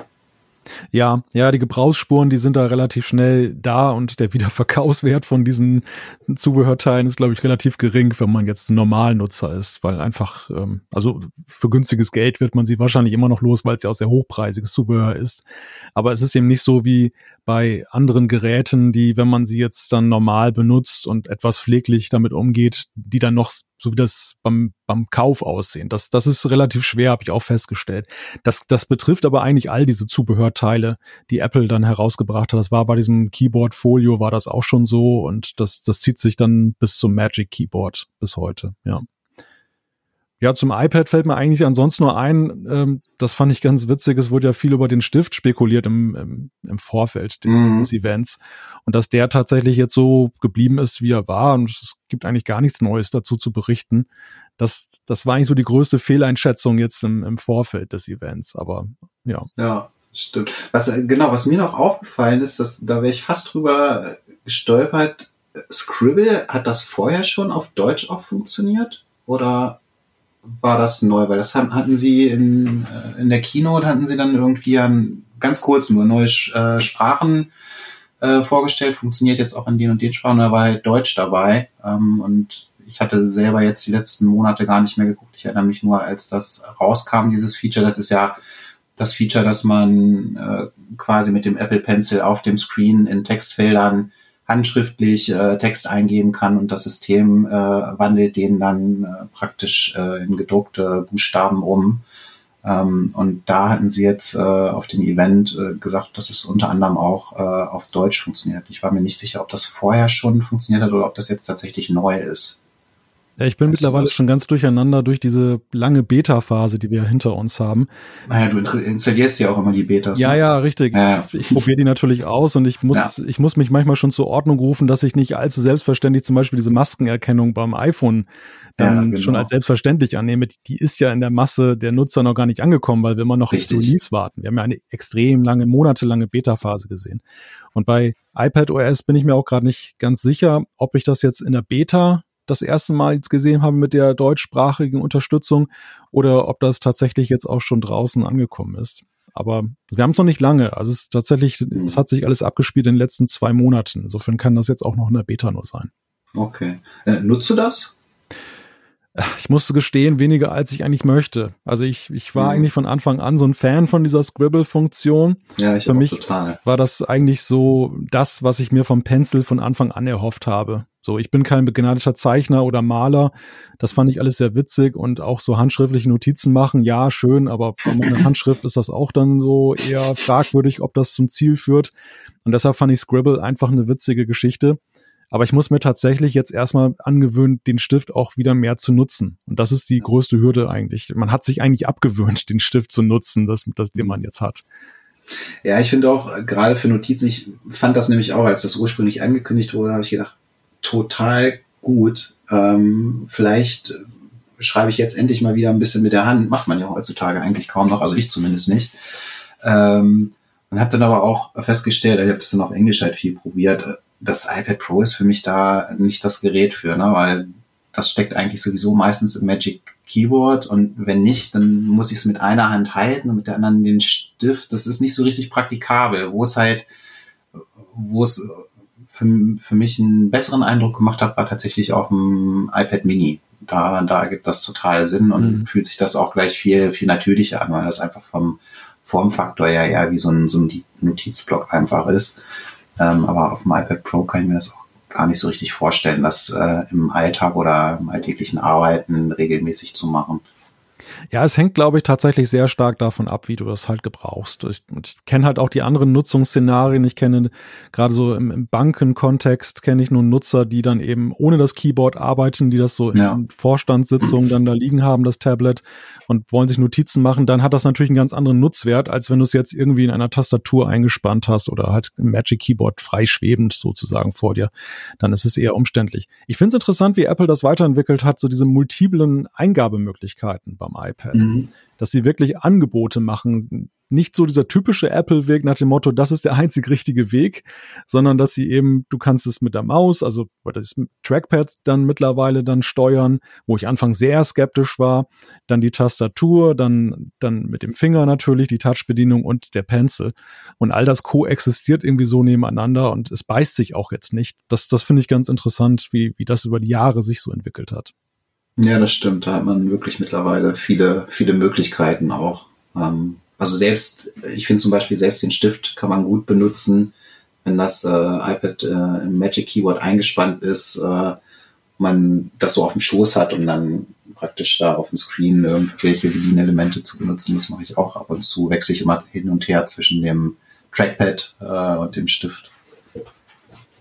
Ja, ja, die Gebrauchsspuren, die sind da relativ schnell da und der Wiederverkaufswert von diesen Zubehörteilen ist, glaube ich, relativ gering, wenn man jetzt ein Normalnutzer ist, weil einfach, ähm, also für günstiges Geld wird man sie wahrscheinlich immer noch los, weil es ja auch sehr hochpreisiges Zubehör ist. Aber es ist eben nicht so wie bei anderen Geräten, die, wenn man sie jetzt dann normal benutzt und etwas pfleglich damit umgeht, die dann noch so wie das beim, beim Kauf aussehen. Das, das ist relativ schwer, habe ich auch festgestellt. Das, das betrifft aber eigentlich all diese Zubehörteile, die Apple dann herausgebracht hat. Das war bei diesem Keyboard Folio war das auch schon so und das, das zieht sich dann bis zum Magic Keyboard bis heute, ja. Ja, zum iPad fällt mir eigentlich ansonsten nur ein, ähm, das fand ich ganz witzig, es wurde ja viel über den Stift spekuliert im, im, im Vorfeld mhm. des Events und dass der tatsächlich jetzt so geblieben ist, wie er war und es gibt eigentlich gar nichts Neues dazu zu berichten. Das, das war eigentlich so die größte Fehleinschätzung jetzt im, im Vorfeld des Events, aber ja. Ja, stimmt. Was, genau, was mir noch aufgefallen ist, dass, da wäre ich fast drüber gestolpert, Scribble, hat das vorher schon auf Deutsch auch funktioniert? Oder war das neu, weil das hatten sie in, äh, in der Keynote hatten sie dann irgendwie an, ganz kurz nur neue äh, Sprachen äh, vorgestellt, funktioniert jetzt auch in den und den Sprachen, da war halt Deutsch dabei. Ähm, und ich hatte selber jetzt die letzten Monate gar nicht mehr geguckt. Ich erinnere mich nur, als das rauskam, dieses Feature, das ist ja das Feature, dass man äh, quasi mit dem Apple Pencil auf dem Screen in Textfeldern handschriftlich äh, Text eingeben kann und das System äh, wandelt den dann äh, praktisch äh, in gedruckte Buchstaben um. Ähm, und da hatten sie jetzt äh, auf dem Event äh, gesagt, dass es unter anderem auch äh, auf Deutsch funktioniert. Ich war mir nicht sicher, ob das vorher schon funktioniert hat oder ob das jetzt tatsächlich neu ist. Ja, ich bin weißt mittlerweile schon ganz durcheinander durch diese lange Beta-Phase, die wir hinter uns haben. Naja, du installierst ja auch immer die Betas. Ja, ne? ja, richtig. Ja. Ich, ich probiere die natürlich aus und ich muss, ja. ich muss mich manchmal schon zur Ordnung rufen, dass ich nicht allzu selbstverständlich zum Beispiel diese Maskenerkennung beim iPhone dann ja, genau. schon als selbstverständlich annehme. Die ist ja in der Masse der Nutzer noch gar nicht angekommen, weil wir immer noch Richtig. Release warten. Wir haben ja eine extrem lange, monatelange Beta-Phase gesehen. Und bei iPad OS bin ich mir auch gerade nicht ganz sicher, ob ich das jetzt in der Beta das erste Mal jetzt gesehen habe mit der deutschsprachigen Unterstützung oder ob das tatsächlich jetzt auch schon draußen angekommen ist. Aber wir haben es noch nicht lange. Also es tatsächlich, es hat sich alles abgespielt in den letzten zwei Monaten. Insofern kann das jetzt auch noch in der Beta nur sein. Okay. Äh, nutzt du das? Ich musste gestehen, weniger als ich eigentlich möchte. Also ich, ich war mhm. eigentlich von Anfang an so ein Fan von dieser Scribble-Funktion. Ja, ich Für mich total. war das eigentlich so das, was ich mir vom Pencil von Anfang an erhofft habe. So, ich bin kein begnadeter Zeichner oder Maler. Das fand ich alles sehr witzig und auch so handschriftliche Notizen machen, ja, schön, aber bei meiner Handschrift ist das auch dann so eher fragwürdig, ob das zum Ziel führt. Und deshalb fand ich Scribble einfach eine witzige Geschichte. Aber ich muss mir tatsächlich jetzt erstmal angewöhnen, den Stift auch wieder mehr zu nutzen. Und das ist die größte Hürde eigentlich. Man hat sich eigentlich abgewöhnt, den Stift zu nutzen, das, das den man jetzt hat. Ja, ich finde auch, gerade für Notizen, ich fand das nämlich auch, als das ursprünglich angekündigt wurde, habe ich gedacht, total gut. Ähm, vielleicht schreibe ich jetzt endlich mal wieder ein bisschen mit der Hand. Macht man ja heutzutage eigentlich kaum noch, also ich zumindest nicht. Ähm, und habe dann aber auch festgestellt, ich habe das dann auf Englisch halt viel probiert, das iPad Pro ist für mich da nicht das Gerät für, ne? weil das steckt eigentlich sowieso meistens im Magic Keyboard und wenn nicht, dann muss ich es mit einer Hand halten und mit der anderen den Stift. Das ist nicht so richtig praktikabel, wo es halt, wo es für, für mich einen besseren Eindruck gemacht hat, war tatsächlich auf dem iPad Mini. Da, da gibt das total Sinn und mhm. fühlt sich das auch gleich viel, viel natürlicher an, weil das einfach vom Formfaktor ja eher wie so ein, so ein Notizblock einfach ist. Ähm, aber auf dem iPad Pro kann ich mir das auch gar nicht so richtig vorstellen, das äh, im Alltag oder im alltäglichen Arbeiten regelmäßig zu machen. Ja, es hängt, glaube ich, tatsächlich sehr stark davon ab, wie du das halt gebrauchst. Ich, ich kenne halt auch die anderen Nutzungsszenarien. Ich kenne gerade so im, im Bankenkontext kenne ich nur Nutzer, die dann eben ohne das Keyboard arbeiten, die das so ja. in Vorstandssitzungen dann da liegen haben, das Tablet und wollen sich Notizen machen. Dann hat das natürlich einen ganz anderen Nutzwert, als wenn du es jetzt irgendwie in einer Tastatur eingespannt hast oder halt im Magic Keyboard freischwebend sozusagen vor dir. Dann ist es eher umständlich. Ich finde es interessant, wie Apple das weiterentwickelt hat, so diese multiplen Eingabemöglichkeiten beim iPad. Mhm. Dass sie wirklich Angebote machen. Nicht so dieser typische Apple-Weg nach dem Motto, das ist der einzig richtige Weg, sondern dass sie eben, du kannst es mit der Maus, also das Trackpad dann mittlerweile dann steuern, wo ich anfangs sehr skeptisch war, dann die Tastatur, dann, dann mit dem Finger natürlich, die Touch-Bedienung und der Pencil. Und all das koexistiert irgendwie so nebeneinander und es beißt sich auch jetzt nicht. Das, das finde ich ganz interessant, wie, wie das über die Jahre sich so entwickelt hat. Ja, das stimmt. Da hat man wirklich mittlerweile viele, viele Möglichkeiten auch. Ähm, also selbst, ich finde zum Beispiel selbst den Stift kann man gut benutzen, wenn das äh, iPad äh, im Magic Keyboard eingespannt ist, äh, man das so auf dem Schoß hat und dann praktisch da auf dem Screen irgendwelche Bedienelemente zu benutzen. Das mache ich auch ab und zu. Wechsle ich immer hin und her zwischen dem Trackpad äh, und dem Stift.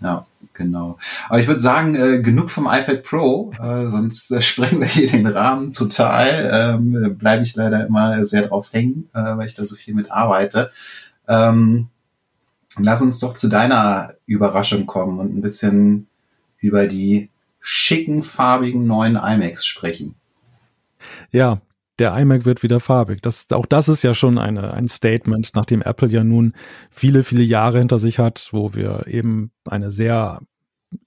Ja. Genau. Aber ich würde sagen, äh, genug vom iPad Pro, äh, sonst äh, <laughs> sprengen wir hier den Rahmen total. Ähm, Bleibe ich leider immer sehr drauf hängen, äh, weil ich da so viel mit arbeite. Ähm, lass uns doch zu deiner Überraschung kommen und ein bisschen über die schicken, farbigen neuen iMacs sprechen. Ja, der iMac wird wieder farbig. Das, auch das ist ja schon eine, ein Statement, nachdem Apple ja nun viele, viele Jahre hinter sich hat, wo wir eben eine sehr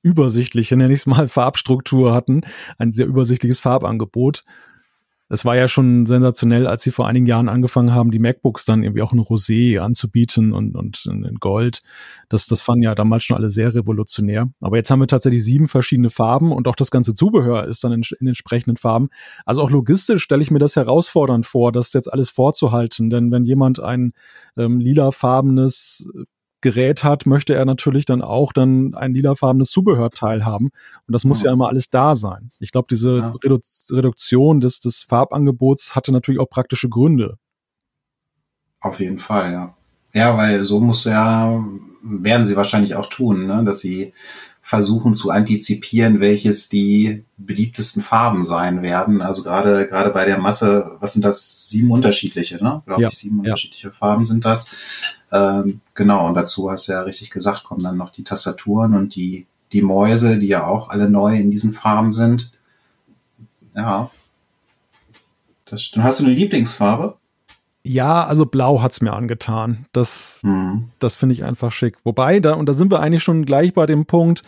übersichtliche, <laughs> nenne ich es mal, Farbstruktur hatten, ein sehr übersichtliches Farbangebot. Es war ja schon sensationell, als sie vor einigen Jahren angefangen haben, die MacBooks dann irgendwie auch in Rosé anzubieten und, und in Gold. Das, das fanden ja damals schon alle sehr revolutionär. Aber jetzt haben wir tatsächlich sieben verschiedene Farben und auch das ganze Zubehör ist dann in, in entsprechenden Farben. Also auch logistisch stelle ich mir das herausfordernd vor, das jetzt alles vorzuhalten. Denn wenn jemand ein ähm, lilafarbenes Gerät hat, möchte er natürlich dann auch dann ein lilafarbenes Zubehörteil haben. Und das muss ja, ja immer alles da sein. Ich glaube, diese ja. Redu Reduktion des, des Farbangebots hatte natürlich auch praktische Gründe. Auf jeden Fall, ja. Ja, weil so muss ja, werden sie wahrscheinlich auch tun, ne? dass sie versuchen zu antizipieren, welches die beliebtesten Farben sein werden. Also gerade gerade bei der Masse, was sind das? Sieben unterschiedliche, ne? Glaube ja, ich, sieben ja. unterschiedliche Farben sind das. Ähm, genau, und dazu hast du ja richtig gesagt, kommen dann noch die Tastaturen und die, die Mäuse, die ja auch alle neu in diesen Farben sind. Ja. Das stimmt. Hast du eine Lieblingsfarbe? Ja, also blau hat's mir angetan. Das, mhm. das finde ich einfach schick. Wobei, da, und da sind wir eigentlich schon gleich bei dem Punkt,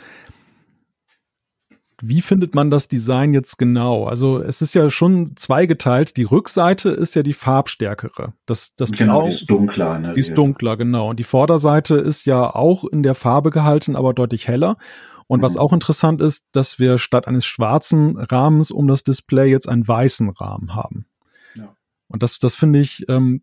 wie findet man das Design jetzt genau? Also es ist ja schon zweigeteilt. Die Rückseite ist ja die farbstärkere. Das, das genau, Blau, die ist dunkler. Ne? Die ist dunkler, genau. Und die Vorderseite ist ja auch in der Farbe gehalten, aber deutlich heller. Und mhm. was auch interessant ist, dass wir statt eines schwarzen Rahmens um das Display jetzt einen weißen Rahmen haben. Und das, das finde ich, ähm,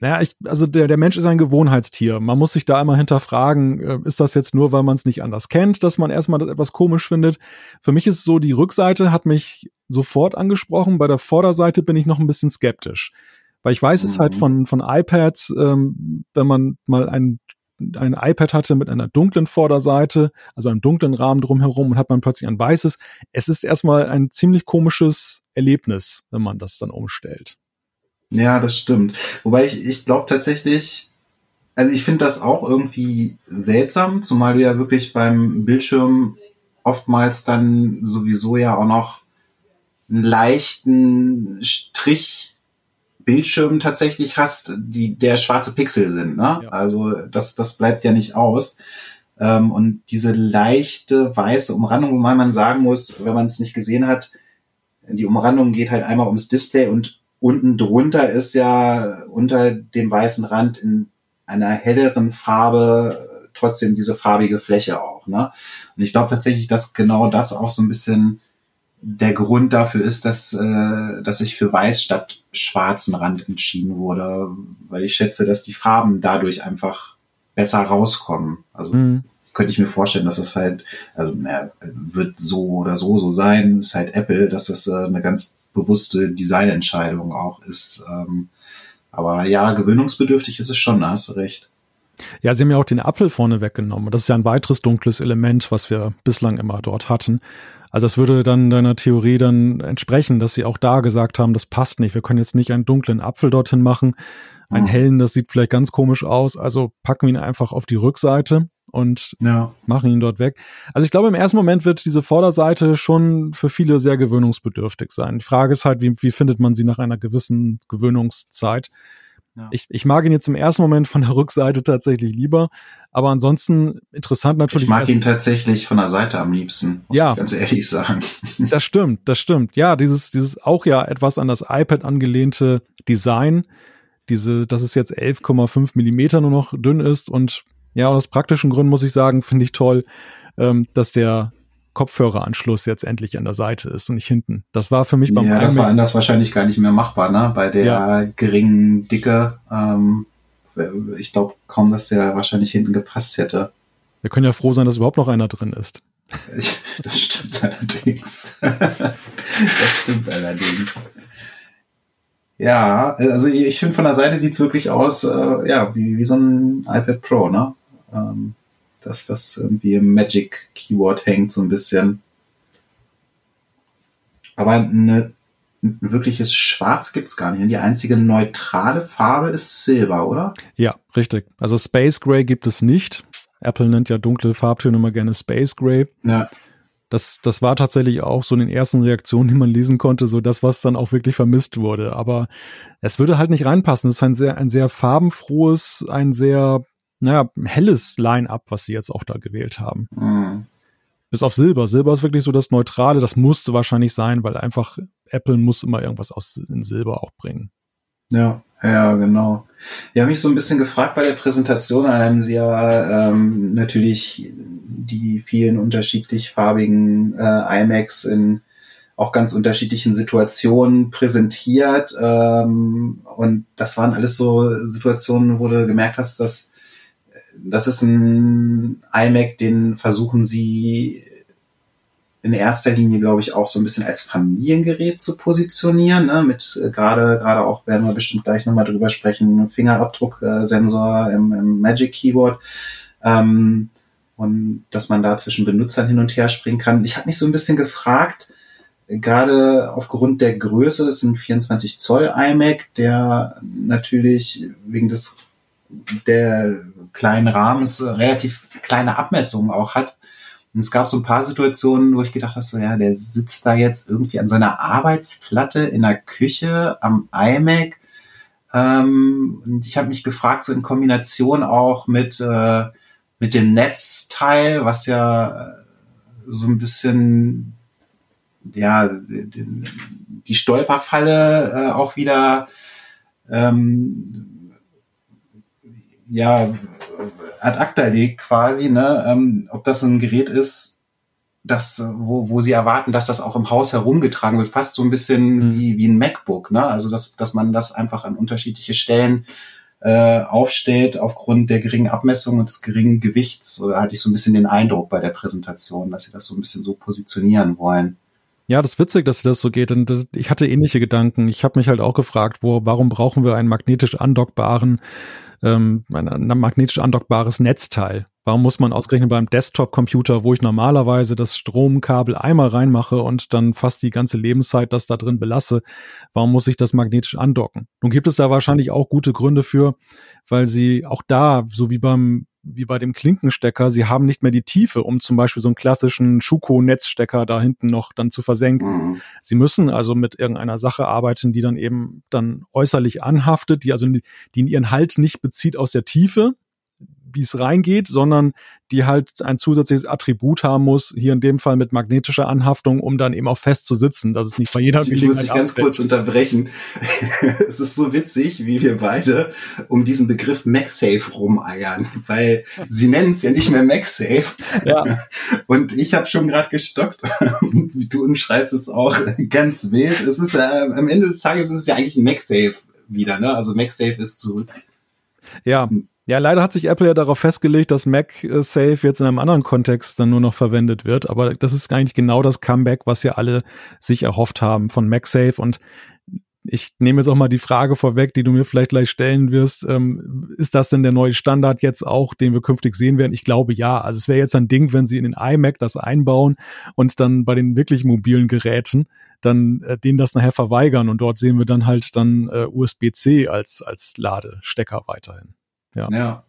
naja, ich, also der, der Mensch ist ein Gewohnheitstier. Man muss sich da einmal hinterfragen, äh, ist das jetzt nur, weil man es nicht anders kennt, dass man erstmal das etwas komisch findet? Für mich ist es so, die Rückseite hat mich sofort angesprochen, bei der Vorderseite bin ich noch ein bisschen skeptisch. Weil ich weiß mhm. es halt von, von iPads, ähm, wenn man mal ein, ein iPad hatte mit einer dunklen Vorderseite, also einem dunklen Rahmen drumherum und hat man plötzlich ein weißes. Es ist erstmal ein ziemlich komisches Erlebnis, wenn man das dann umstellt. Ja, das stimmt. Wobei ich, ich glaube tatsächlich, also ich finde das auch irgendwie seltsam, zumal du ja wirklich beim Bildschirm oftmals dann sowieso ja auch noch einen leichten Strich Bildschirm tatsächlich hast, die der schwarze Pixel sind. Ne? Ja. Also das, das bleibt ja nicht aus. Ähm, und diese leichte weiße Umrandung, wobei man sagen muss, wenn man es nicht gesehen hat, die Umrandung geht halt einmal ums Display und unten drunter ist ja unter dem weißen Rand in einer helleren Farbe trotzdem diese farbige Fläche auch. Ne? Und ich glaube tatsächlich, dass genau das auch so ein bisschen der Grund dafür ist, dass, äh, dass ich für weiß statt schwarzen Rand entschieden wurde, weil ich schätze, dass die Farben dadurch einfach besser rauskommen. Also mhm. könnte ich mir vorstellen, dass das halt, also naja, wird so oder so so sein, ist halt Apple, dass das äh, eine ganz bewusste Designentscheidung auch ist. Ähm, aber ja, gewöhnungsbedürftig ist es schon, da hast du recht. Ja, sie haben ja auch den Apfel vorne weggenommen. Das ist ja ein weiteres dunkles Element, was wir bislang immer dort hatten. Also das würde dann deiner Theorie dann entsprechen, dass sie auch da gesagt haben, das passt nicht. Wir können jetzt nicht einen dunklen Apfel dorthin machen. Einen mhm. hellen, das sieht vielleicht ganz komisch aus. Also packen wir ihn einfach auf die Rückseite und ja. machen ihn dort weg. Also ich glaube, im ersten Moment wird diese Vorderseite schon für viele sehr gewöhnungsbedürftig sein. Die Frage ist halt, wie, wie findet man sie nach einer gewissen Gewöhnungszeit? Ja. Ich, ich mag ihn jetzt im ersten Moment von der Rückseite tatsächlich lieber, aber ansonsten interessant natürlich. Ich mag ihn tatsächlich von der Seite am liebsten, muss ja, ich ganz ehrlich sagen. <laughs> Das stimmt, das stimmt. Ja, dieses, dieses auch ja etwas an das iPad angelehnte Design, diese, dass es jetzt 11,5 Millimeter nur noch dünn ist und ja, aus praktischen Gründen muss ich sagen, finde ich toll, ähm, dass der Kopfhöreranschluss jetzt endlich an der Seite ist und nicht hinten. Das war für mich beim Ja, das war anders wahrscheinlich gar nicht mehr machbar, ne? Bei der ja. geringen Dicke. Ähm, ich glaube kaum, dass der wahrscheinlich hinten gepasst hätte. Wir können ja froh sein, dass überhaupt noch einer drin ist. Das stimmt <laughs> allerdings. das stimmt allerdings. Ja, also ich finde von der Seite sieht's wirklich aus, äh, ja, wie, wie so ein iPad Pro, ne? Ähm, dass das irgendwie im Magic Keyword hängt so ein bisschen. Aber eine, ein wirkliches Schwarz gibt's gar nicht. Die einzige neutrale Farbe ist Silber, oder? Ja, richtig. Also Space Gray gibt es nicht. Apple nennt ja dunkle Farbtöne immer gerne Space Gray. Ja. Das, das war tatsächlich auch so in den ersten Reaktionen, die man lesen konnte, so das, was dann auch wirklich vermisst wurde. Aber es würde halt nicht reinpassen. Es ist ein sehr, ein sehr farbenfrohes, ein sehr, naja, helles Line-up, was sie jetzt auch da gewählt haben. Mhm. Bis auf Silber. Silber ist wirklich so das Neutrale, das musste wahrscheinlich sein, weil einfach Apple muss immer irgendwas aus in Silber auch bringen. Ja, ja, genau. Wir haben mich so ein bisschen gefragt bei der Präsentation, da haben sie ja ähm, natürlich die vielen unterschiedlich farbigen äh, iMacs in auch ganz unterschiedlichen Situationen präsentiert. Ähm, und das waren alles so Situationen, wo du gemerkt hast, dass das ist ein iMac, den versuchen sie in erster Linie, glaube ich, auch so ein bisschen als Familiengerät zu positionieren, ne? mit äh, gerade gerade auch werden wir bestimmt gleich nochmal drüber sprechen, Fingerabdrucksensor im, im Magic Keyboard. Ähm, und dass man da zwischen Benutzern hin und her springen kann. Ich habe mich so ein bisschen gefragt, gerade aufgrund der Größe, es sind 24 Zoll iMac, der natürlich wegen des der kleinen Rahmens relativ kleine Abmessungen auch hat. Und es gab so ein paar Situationen, wo ich gedacht habe, so ja, der sitzt da jetzt irgendwie an seiner Arbeitsplatte in der Küche am iMac. Ähm, und ich habe mich gefragt, so in Kombination auch mit, äh, mit dem Netzteil, was ja so ein bisschen ja, die Stolperfalle äh, auch wieder ähm, ja, ad acta legt quasi, ne? Ähm, ob das ein Gerät ist, das, wo, wo sie erwarten, dass das auch im Haus herumgetragen wird, fast so ein bisschen mhm. wie, wie ein MacBook, ne? Also dass, dass man das einfach an unterschiedliche Stellen äh, aufstellt aufgrund der geringen Abmessung und des geringen Gewichts. Oder hatte ich so ein bisschen den Eindruck bei der Präsentation, dass sie das so ein bisschen so positionieren wollen. Ja, das ist witzig, dass das so geht. Und das, ich hatte ähnliche Gedanken. Ich habe mich halt auch gefragt, wo, warum brauchen wir einen magnetisch andockbaren, ähm, ein, ein magnetisch andockbares Netzteil? Warum muss man ausgerechnet beim Desktop-Computer, wo ich normalerweise das Stromkabel einmal reinmache und dann fast die ganze Lebenszeit das da drin belasse, warum muss ich das magnetisch andocken? Nun gibt es da wahrscheinlich auch gute Gründe für, weil sie auch da, so wie beim wie bei dem Klinkenstecker, sie haben nicht mehr die Tiefe, um zum Beispiel so einen klassischen Schuko-Netzstecker da hinten noch dann zu versenken. Mhm. Sie müssen also mit irgendeiner Sache arbeiten, die dann eben dann äußerlich anhaftet, die also die in ihren Halt nicht bezieht aus der Tiefe, wie es reingeht, sondern die halt ein zusätzliches Attribut haben muss, hier in dem Fall mit magnetischer Anhaftung, um dann eben auch fest zu sitzen, dass es nicht bei jeder Gelegenheit Ich muss dich ganz kurz unterbrechen. <laughs> es ist so witzig, wie wir beide um diesen Begriff MagSafe rumeiern, weil sie nennen es ja nicht mehr MagSafe. Ja. <laughs> Und ich habe schon gerade gestockt. <laughs> du umschreibst es auch ganz wild. Es ist äh, am Ende des Tages ist es ja eigentlich ein MagSafe wieder, ne? Also MagSafe ist zurück. Ja, ja, leider hat sich Apple ja darauf festgelegt, dass MagSafe jetzt in einem anderen Kontext dann nur noch verwendet wird. Aber das ist eigentlich genau das Comeback, was ja alle sich erhofft haben von MagSafe. Und ich nehme jetzt auch mal die Frage vorweg, die du mir vielleicht gleich stellen wirst. Ähm, ist das denn der neue Standard jetzt auch, den wir künftig sehen werden? Ich glaube ja. Also es wäre jetzt ein Ding, wenn sie in den iMac das einbauen und dann bei den wirklich mobilen Geräten dann äh, denen das nachher verweigern und dort sehen wir dann halt dann äh, USB-C als als Ladestecker weiterhin. Ja. ja.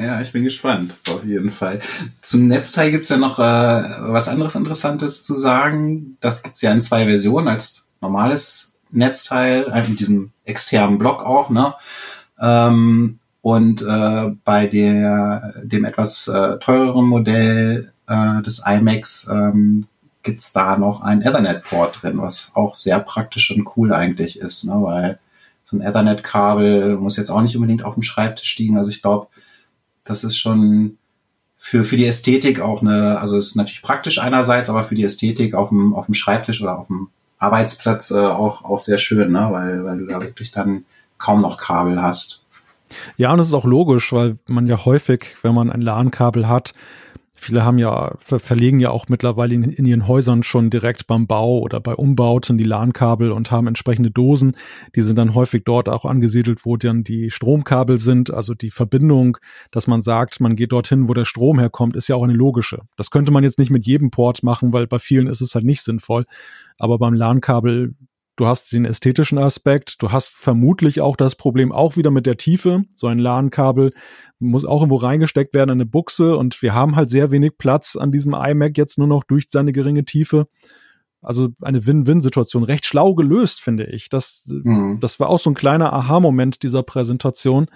Ja, ich bin gespannt, auf jeden Fall. Zum Netzteil gibt's ja noch äh, was anderes Interessantes zu sagen. Das gibt's ja in zwei Versionen, als normales Netzteil, halt mit diesem externen Block auch, ne? Ähm, und äh, bei der, dem etwas äh, teureren Modell äh, des iMacs ähm, gibt's da noch ein Ethernet-Port drin, was auch sehr praktisch und cool eigentlich ist, ne? weil so ein Ethernet-Kabel muss jetzt auch nicht unbedingt auf dem Schreibtisch liegen. Also ich glaube, das ist schon für, für die Ästhetik auch eine, also ist natürlich praktisch einerseits, aber für die Ästhetik auf dem, auf dem Schreibtisch oder auf dem Arbeitsplatz äh, auch, auch sehr schön, ne? weil, weil du da wirklich dann kaum noch Kabel hast. Ja, und das ist auch logisch, weil man ja häufig, wenn man ein LAN-Kabel hat, Viele haben ja, ver verlegen ja auch mittlerweile in, in, ihren Häusern schon direkt beim Bau oder bei Umbauten die LAN-Kabel und haben entsprechende Dosen. Die sind dann häufig dort auch angesiedelt, wo dann die Stromkabel sind. Also die Verbindung, dass man sagt, man geht dorthin, wo der Strom herkommt, ist ja auch eine logische. Das könnte man jetzt nicht mit jedem Port machen, weil bei vielen ist es halt nicht sinnvoll. Aber beim LAN-Kabel Du hast den ästhetischen Aspekt, du hast vermutlich auch das Problem auch wieder mit der Tiefe. So ein LAN-Kabel muss auch irgendwo reingesteckt werden, eine Buchse und wir haben halt sehr wenig Platz an diesem iMac jetzt nur noch durch seine geringe Tiefe. Also eine Win-Win-Situation. Recht schlau gelöst, finde ich. Das, mhm. das war auch so ein kleiner Aha-Moment dieser Präsentation,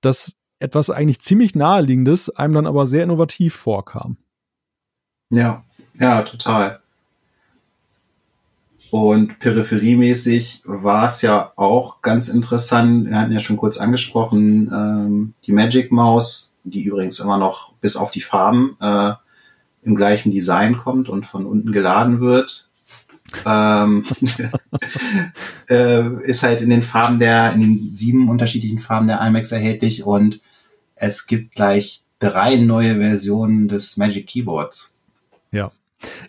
dass etwas eigentlich ziemlich naheliegendes einem dann aber sehr innovativ vorkam. Ja, Ja, total. Und peripheriemäßig war es ja auch ganz interessant. Wir hatten ja schon kurz angesprochen, ähm, die Magic Maus, die übrigens immer noch bis auf die Farben äh, im gleichen Design kommt und von unten geladen wird. ähm, <laughs> äh, ist halt in den Farben der, in den sieben unterschiedlichen Farben der IMAX erhältlich und es gibt gleich drei neue Versionen des Magic Keyboards. Ja.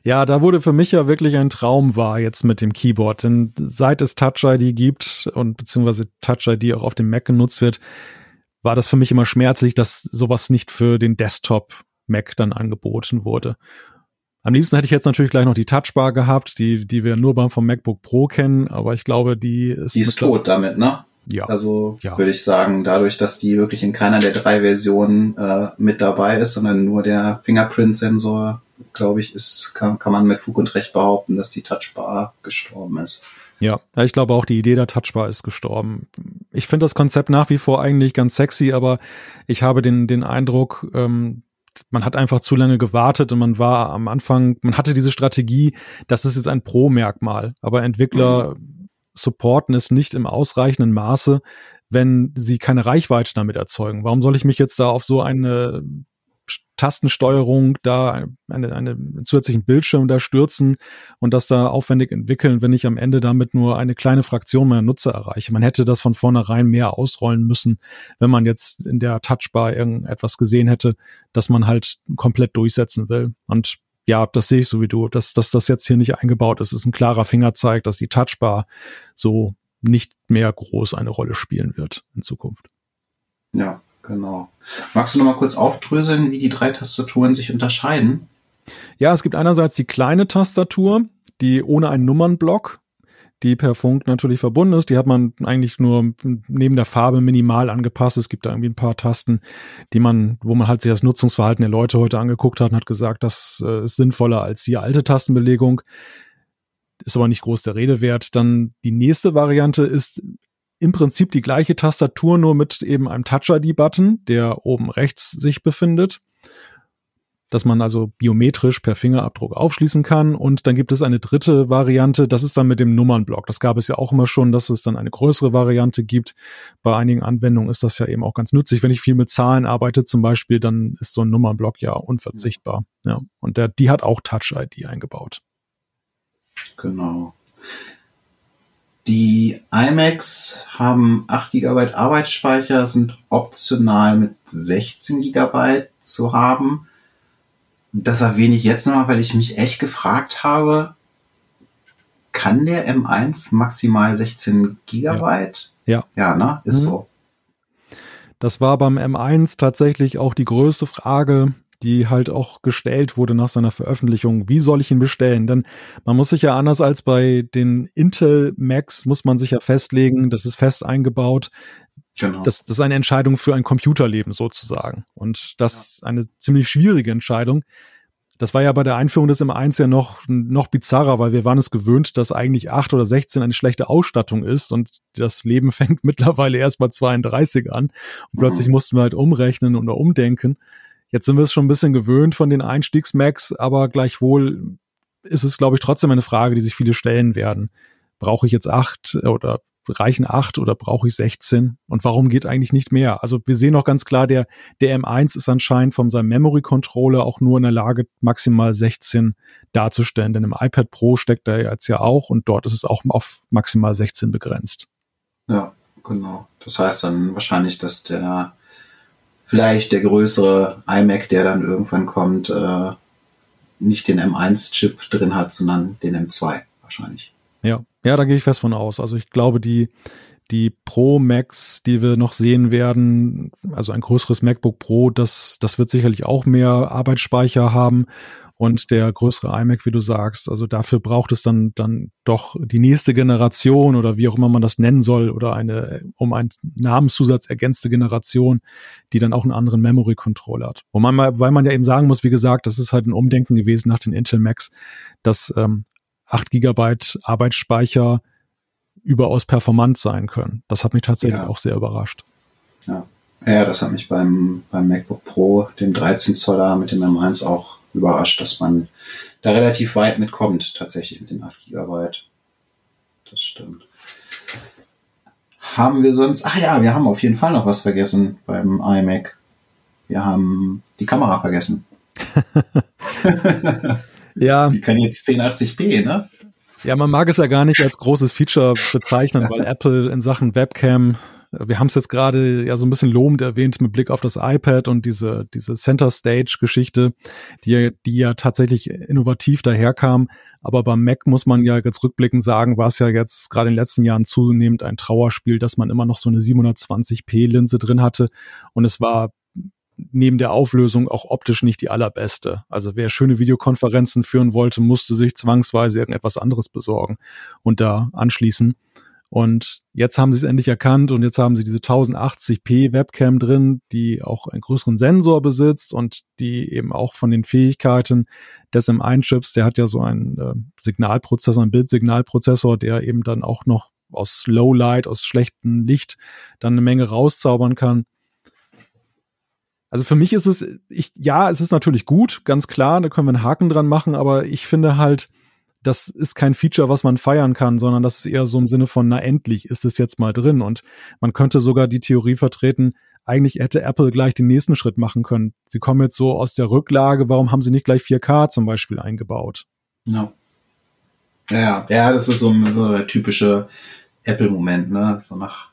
Ja, da wurde für mich ja wirklich ein Traum wahr jetzt mit dem Keyboard. Denn seit es Touch ID gibt und beziehungsweise Touch ID auch auf dem Mac genutzt wird, war das für mich immer schmerzlich, dass sowas nicht für den Desktop Mac dann angeboten wurde. Am liebsten hätte ich jetzt natürlich gleich noch die Touchbar gehabt, die, die wir nur beim vom MacBook Pro kennen, aber ich glaube, die ist. Die ist tot damit, ne? Ja. Also ja. würde ich sagen, dadurch, dass die wirklich in keiner der drei Versionen äh, mit dabei ist, sondern nur der Fingerprint-Sensor glaube ich, ist, kann, kann man mit Fug und Recht behaupten, dass die Touchbar gestorben ist. Ja, ich glaube auch, die Idee der Touchbar ist gestorben. Ich finde das Konzept nach wie vor eigentlich ganz sexy, aber ich habe den, den Eindruck, ähm, man hat einfach zu lange gewartet und man war am Anfang, man hatte diese Strategie, das ist jetzt ein Pro-Merkmal, aber Entwickler mhm. supporten es nicht im ausreichenden Maße, wenn sie keine Reichweite damit erzeugen. Warum soll ich mich jetzt da auf so eine Tastensteuerung da eine, eine zusätzlichen Bildschirm da stürzen und das da aufwendig entwickeln, wenn ich am Ende damit nur eine kleine Fraktion meiner Nutzer erreiche. Man hätte das von vornherein mehr ausrollen müssen, wenn man jetzt in der Touchbar irgendetwas gesehen hätte, dass man halt komplett durchsetzen will. Und ja, das sehe ich so wie du, dass, dass das jetzt hier nicht eingebaut ist, ist ein klarer Fingerzeig, dass die Touchbar so nicht mehr groß eine Rolle spielen wird in Zukunft. Ja, Genau. Magst du noch mal kurz aufdröseln, wie die drei Tastaturen sich unterscheiden? Ja, es gibt einerseits die kleine Tastatur, die ohne einen Nummernblock, die per Funk natürlich verbunden ist. Die hat man eigentlich nur neben der Farbe minimal angepasst. Es gibt da irgendwie ein paar Tasten, die man, wo man halt sich das Nutzungsverhalten der Leute heute angeguckt hat und hat gesagt, das äh, ist sinnvoller als die alte Tastenbelegung. Ist aber nicht groß der Rede wert. Dann die nächste Variante ist im Prinzip die gleiche Tastatur, nur mit eben einem Touch-ID-Button, der oben rechts sich befindet, dass man also biometrisch per Fingerabdruck aufschließen kann. Und dann gibt es eine dritte Variante, das ist dann mit dem Nummernblock. Das gab es ja auch immer schon, dass es dann eine größere Variante gibt. Bei einigen Anwendungen ist das ja eben auch ganz nützlich. Wenn ich viel mit Zahlen arbeite zum Beispiel, dann ist so ein Nummernblock ja unverzichtbar. Ja, und der, die hat auch Touch-ID eingebaut. Genau. Die iMacs haben 8 GB Arbeitsspeicher, sind optional mit 16 GB zu haben. Das erwähne ich jetzt nochmal, weil ich mich echt gefragt habe, kann der M1 maximal 16 Gigabyte? Ja. Ja, ne? Ist mhm. so. Das war beim M1 tatsächlich auch die größte Frage, die halt auch gestellt wurde nach seiner Veröffentlichung. Wie soll ich ihn bestellen? Denn man muss sich ja anders als bei den Intel Macs muss man sich ja festlegen, das ist fest eingebaut. Genau. Das, das ist eine Entscheidung für ein Computerleben sozusagen. Und das ist eine ziemlich schwierige Entscheidung. Das war ja bei der Einführung des M1 ja noch, noch bizarrer, weil wir waren es gewöhnt, dass eigentlich 8 oder 16 eine schlechte Ausstattung ist und das Leben <laughs> fängt mittlerweile erst bei 32 an. Und mhm. plötzlich mussten wir halt umrechnen oder umdenken. Jetzt sind wir es schon ein bisschen gewöhnt von den Einstiegs-Macs, aber gleichwohl ist es, glaube ich, trotzdem eine Frage, die sich viele stellen werden. Brauche ich jetzt acht oder reichen acht oder brauche ich 16? Und warum geht eigentlich nicht mehr? Also wir sehen auch ganz klar, der, der M1 ist anscheinend von seinem Memory Controller auch nur in der Lage, maximal 16 darzustellen. Denn im iPad Pro steckt er jetzt ja auch und dort ist es auch auf maximal 16 begrenzt. Ja, genau. Das heißt dann wahrscheinlich, dass der vielleicht der größere iMac, der dann irgendwann kommt, äh, nicht den M1-Chip drin hat, sondern den M2 wahrscheinlich. Ja, ja, da gehe ich fest von aus. Also ich glaube, die, die Pro Macs, die wir noch sehen werden, also ein größeres MacBook Pro, das, das wird sicherlich auch mehr Arbeitsspeicher haben und der größere iMac, wie du sagst. Also dafür braucht es dann, dann doch die nächste Generation oder wie auch immer man das nennen soll oder eine um einen Namenszusatz ergänzte Generation, die dann auch einen anderen Memory Controller hat. Wo man weil man ja eben sagen muss, wie gesagt, das ist halt ein Umdenken gewesen nach den Intel Macs, dass ähm, 8 Gigabyte Arbeitsspeicher überaus performant sein können. Das hat mich tatsächlich ja. auch sehr überrascht. Ja. ja, das hat mich beim, beim MacBook Pro, dem 13 Zoller mit dem M1 auch überrascht, dass man da relativ weit mitkommt, tatsächlich mit den 8 Gigabyte. Das stimmt. Haben wir sonst, ach ja, wir haben auf jeden Fall noch was vergessen beim iMac. Wir haben die Kamera vergessen. <laughs> ja. Die kann jetzt 1080p, ne? Ja, man mag es ja gar nicht als großes Feature bezeichnen, weil <laughs> Apple in Sachen Webcam wir haben es jetzt gerade ja so ein bisschen lobend erwähnt mit Blick auf das iPad und diese, diese Center Stage Geschichte, die, die ja tatsächlich innovativ daherkam. Aber beim Mac muss man ja jetzt rückblickend sagen, war es ja jetzt gerade in den letzten Jahren zunehmend ein Trauerspiel, dass man immer noch so eine 720p Linse drin hatte. Und es war neben der Auflösung auch optisch nicht die allerbeste. Also wer schöne Videokonferenzen führen wollte, musste sich zwangsweise irgendetwas anderes besorgen und da anschließen. Und jetzt haben sie es endlich erkannt und jetzt haben sie diese 1080p Webcam drin, die auch einen größeren Sensor besitzt und die eben auch von den Fähigkeiten des M1-Chips, der hat ja so einen äh, Signalprozessor, einen Bildsignalprozessor, der eben dann auch noch aus Low Light, aus schlechtem Licht dann eine Menge rauszaubern kann. Also für mich ist es, ich, ja, es ist natürlich gut, ganz klar, da können wir einen Haken dran machen, aber ich finde halt, das ist kein Feature, was man feiern kann, sondern das ist eher so im Sinne von, na endlich ist es jetzt mal drin. Und man könnte sogar die Theorie vertreten, eigentlich hätte Apple gleich den nächsten Schritt machen können. Sie kommen jetzt so aus der Rücklage, warum haben sie nicht gleich 4K zum Beispiel eingebaut? No. Ja, ja, das ist so, so der typische Apple-Moment, ne? So nach,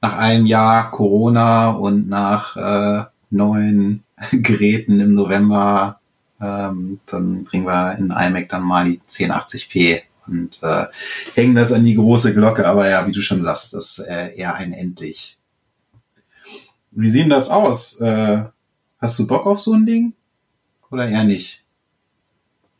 nach einem Jahr Corona und nach äh, neuen <laughs> Geräten im November ähm, dann bringen wir in iMac dann mal die 1080p und äh, hängen das an die große Glocke. Aber ja, wie du schon sagst, das ist äh, eher ein Endlich. Wie sieht denn das aus? Äh, hast du Bock auf so ein Ding? Oder eher nicht?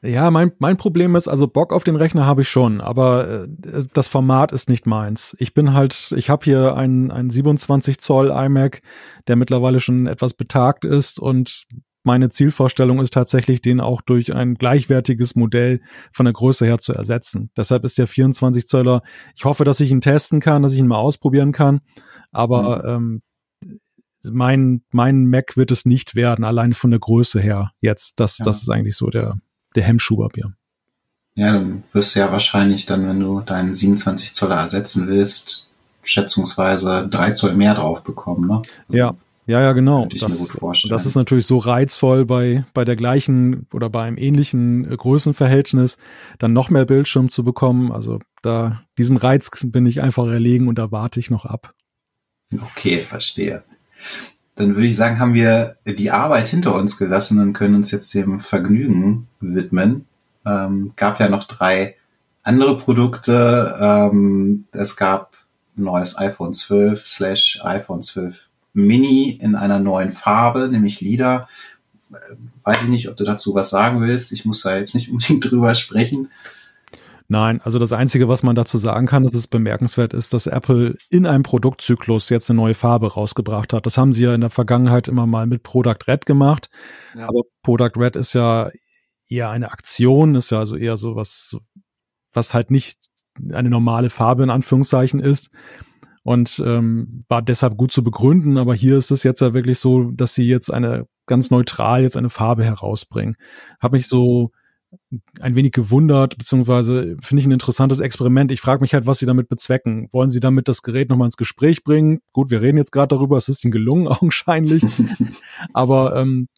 Ja, mein, mein Problem ist, also Bock auf den Rechner habe ich schon, aber äh, das Format ist nicht meins. Ich bin halt, ich habe hier einen, einen 27 Zoll iMac, der mittlerweile schon etwas betagt ist und meine Zielvorstellung ist tatsächlich, den auch durch ein gleichwertiges Modell von der Größe her zu ersetzen. Deshalb ist der 24 Zöller, ich hoffe, dass ich ihn testen kann, dass ich ihn mal ausprobieren kann, aber mhm. ähm, mein, mein Mac wird es nicht werden, allein von der Größe her jetzt. Das, ja. das ist eigentlich so der, der Hemmschuh bei mir. Ja, dann wirst du ja wahrscheinlich dann, wenn du deinen 27 Zoller ersetzen willst, schätzungsweise drei Zoll mehr drauf bekommen, ne? Ja, ja, ja, genau. Das, das, ist natürlich so reizvoll bei, bei der gleichen oder bei einem ähnlichen äh, Größenverhältnis, dann noch mehr Bildschirm zu bekommen. Also da, diesem Reiz bin ich einfach erlegen und da warte ich noch ab. Okay, verstehe. Dann würde ich sagen, haben wir die Arbeit hinter uns gelassen und können uns jetzt dem Vergnügen widmen. Ähm, gab ja noch drei andere Produkte. Ähm, es gab ein neues iPhone 12 slash iPhone 12 Mini in einer neuen Farbe, nämlich Lila. Weiß ich nicht, ob du dazu was sagen willst. Ich muss da jetzt nicht <laughs> unbedingt drüber sprechen. Nein, also das Einzige, was man dazu sagen kann, dass es bemerkenswert ist, dass Apple in einem Produktzyklus jetzt eine neue Farbe rausgebracht hat. Das haben sie ja in der Vergangenheit immer mal mit Product Red gemacht. Ja. Aber Product Red ist ja eher eine Aktion, ist ja also eher so was, was halt nicht eine normale Farbe in Anführungszeichen ist und ähm, war deshalb gut zu begründen. Aber hier ist es jetzt ja wirklich so, dass sie jetzt eine ganz neutral jetzt eine Farbe herausbringen. Habe mich so ein wenig gewundert, beziehungsweise finde ich ein interessantes Experiment. Ich frage mich halt, was sie damit bezwecken. Wollen sie damit das Gerät nochmal ins Gespräch bringen? Gut, wir reden jetzt gerade darüber, es ist ihnen gelungen, <laughs> augenscheinlich. <laughs> Aber ähm,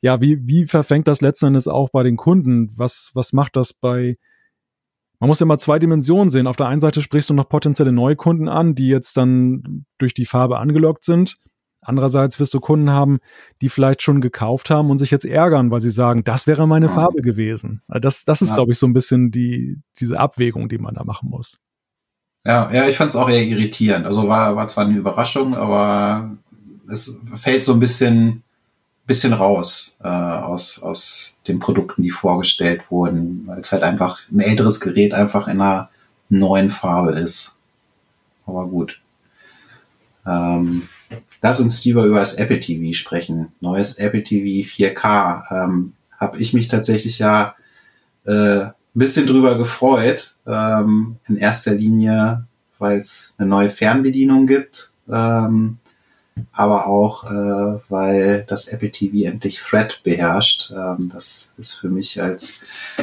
ja, wie, wie verfängt das letzten Endes auch bei den Kunden? Was, was macht das bei man muss ja mal zwei Dimensionen sehen. Auf der einen Seite sprichst du noch potenzielle Neukunden an, die jetzt dann durch die Farbe angelockt sind. Andererseits wirst du Kunden haben, die vielleicht schon gekauft haben und sich jetzt ärgern, weil sie sagen, das wäre meine ja. Farbe gewesen. Also das, das ist, ja. glaube ich, so ein bisschen die, diese Abwägung, die man da machen muss. Ja, ja, ich fand es auch eher irritierend. Also war, war zwar eine Überraschung, aber es fällt so ein bisschen bisschen raus äh, aus, aus den Produkten, die vorgestellt wurden, weil es halt einfach ein älteres Gerät einfach in einer neuen Farbe ist. Aber gut. Ähm, lass uns lieber über das Apple TV sprechen. Neues Apple TV 4K. Ähm, Habe ich mich tatsächlich ja äh, ein bisschen drüber gefreut. Ähm, in erster Linie, weil es eine neue Fernbedienung gibt. Ähm, aber auch, äh, weil das Apple TV endlich Thread beherrscht. Ähm, das ist für mich als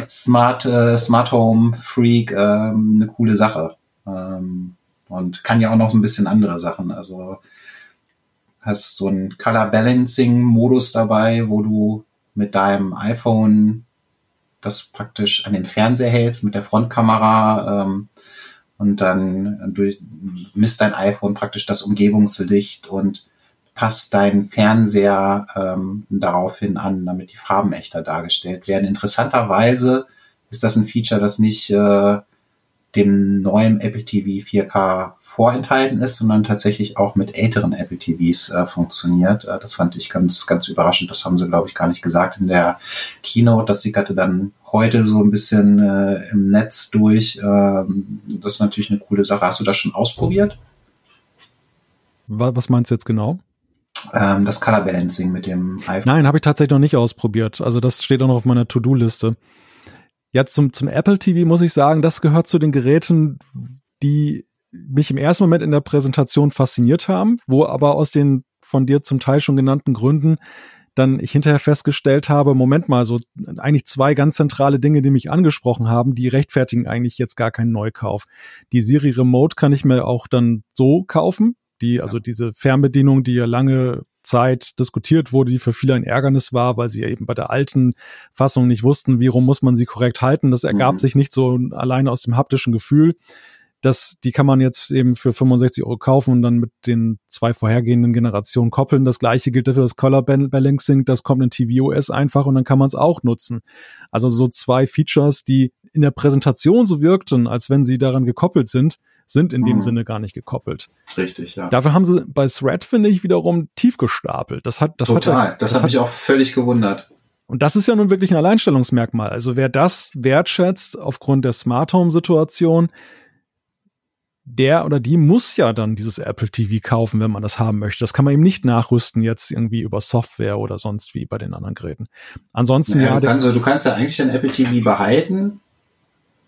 Smart, äh, Smart Home Freak ähm, eine coole Sache. Ähm, und kann ja auch noch so ein bisschen andere Sachen. Also hast so einen Color Balancing Modus dabei, wo du mit deinem iPhone das praktisch an den Fernseher hältst mit der Frontkamera ähm, und dann durch, misst dein iPhone praktisch das Umgebungslicht und passt dein Fernseher ähm, daraufhin an, damit die Farben echter dargestellt werden. Interessanterweise ist das ein Feature, das nicht äh, dem neuen Apple TV 4K vorenthalten ist, sondern tatsächlich auch mit älteren Apple TVs äh, funktioniert. Äh, das fand ich ganz, ganz überraschend. Das haben sie, glaube ich, gar nicht gesagt in der Keynote. Das sickerte dann heute so ein bisschen äh, im Netz durch. Ähm, das ist natürlich eine coole Sache. Hast du das schon ausprobiert? Was meinst du jetzt genau? Ähm, das Color Balancing mit dem iPhone. Nein, habe ich tatsächlich noch nicht ausprobiert. Also das steht auch noch auf meiner To-Do-Liste. Ja, zum, zum Apple TV muss ich sagen, das gehört zu den Geräten, die mich im ersten Moment in der Präsentation fasziniert haben, wo aber aus den von dir zum Teil schon genannten Gründen dann ich hinterher festgestellt habe, Moment mal, so eigentlich zwei ganz zentrale Dinge, die mich angesprochen haben, die rechtfertigen eigentlich jetzt gar keinen Neukauf. Die Siri Remote kann ich mir auch dann so kaufen, die, also diese Fernbedienung, die ja lange Zeit diskutiert wurde, die für viele ein Ärgernis war, weil sie ja eben bei der alten Fassung nicht wussten, wie rum muss man sie korrekt halten. Das ergab mhm. sich nicht so alleine aus dem haptischen Gefühl. Das, die kann man jetzt eben für 65 Euro kaufen und dann mit den zwei vorhergehenden Generationen koppeln. Das gleiche gilt für das Color Balancing. Das kommt in tvOS einfach und dann kann man es auch nutzen. Also so zwei Features, die in der Präsentation so wirkten, als wenn sie daran gekoppelt sind, sind in dem mhm. Sinne gar nicht gekoppelt. Richtig, ja. Dafür haben sie bei Thread, finde ich, wiederum tief gestapelt. Das hat, das Total. Hat, das, das hat mich auch völlig gewundert. Und das ist ja nun wirklich ein Alleinstellungsmerkmal. Also wer das wertschätzt aufgrund der Smart Home Situation, der oder die muss ja dann dieses Apple TV kaufen, wenn man das haben möchte. Das kann man eben nicht nachrüsten jetzt irgendwie über Software oder sonst wie bei den anderen Geräten. Ansonsten naja, ja. Du kannst, du kannst ja eigentlich dein Apple TV behalten,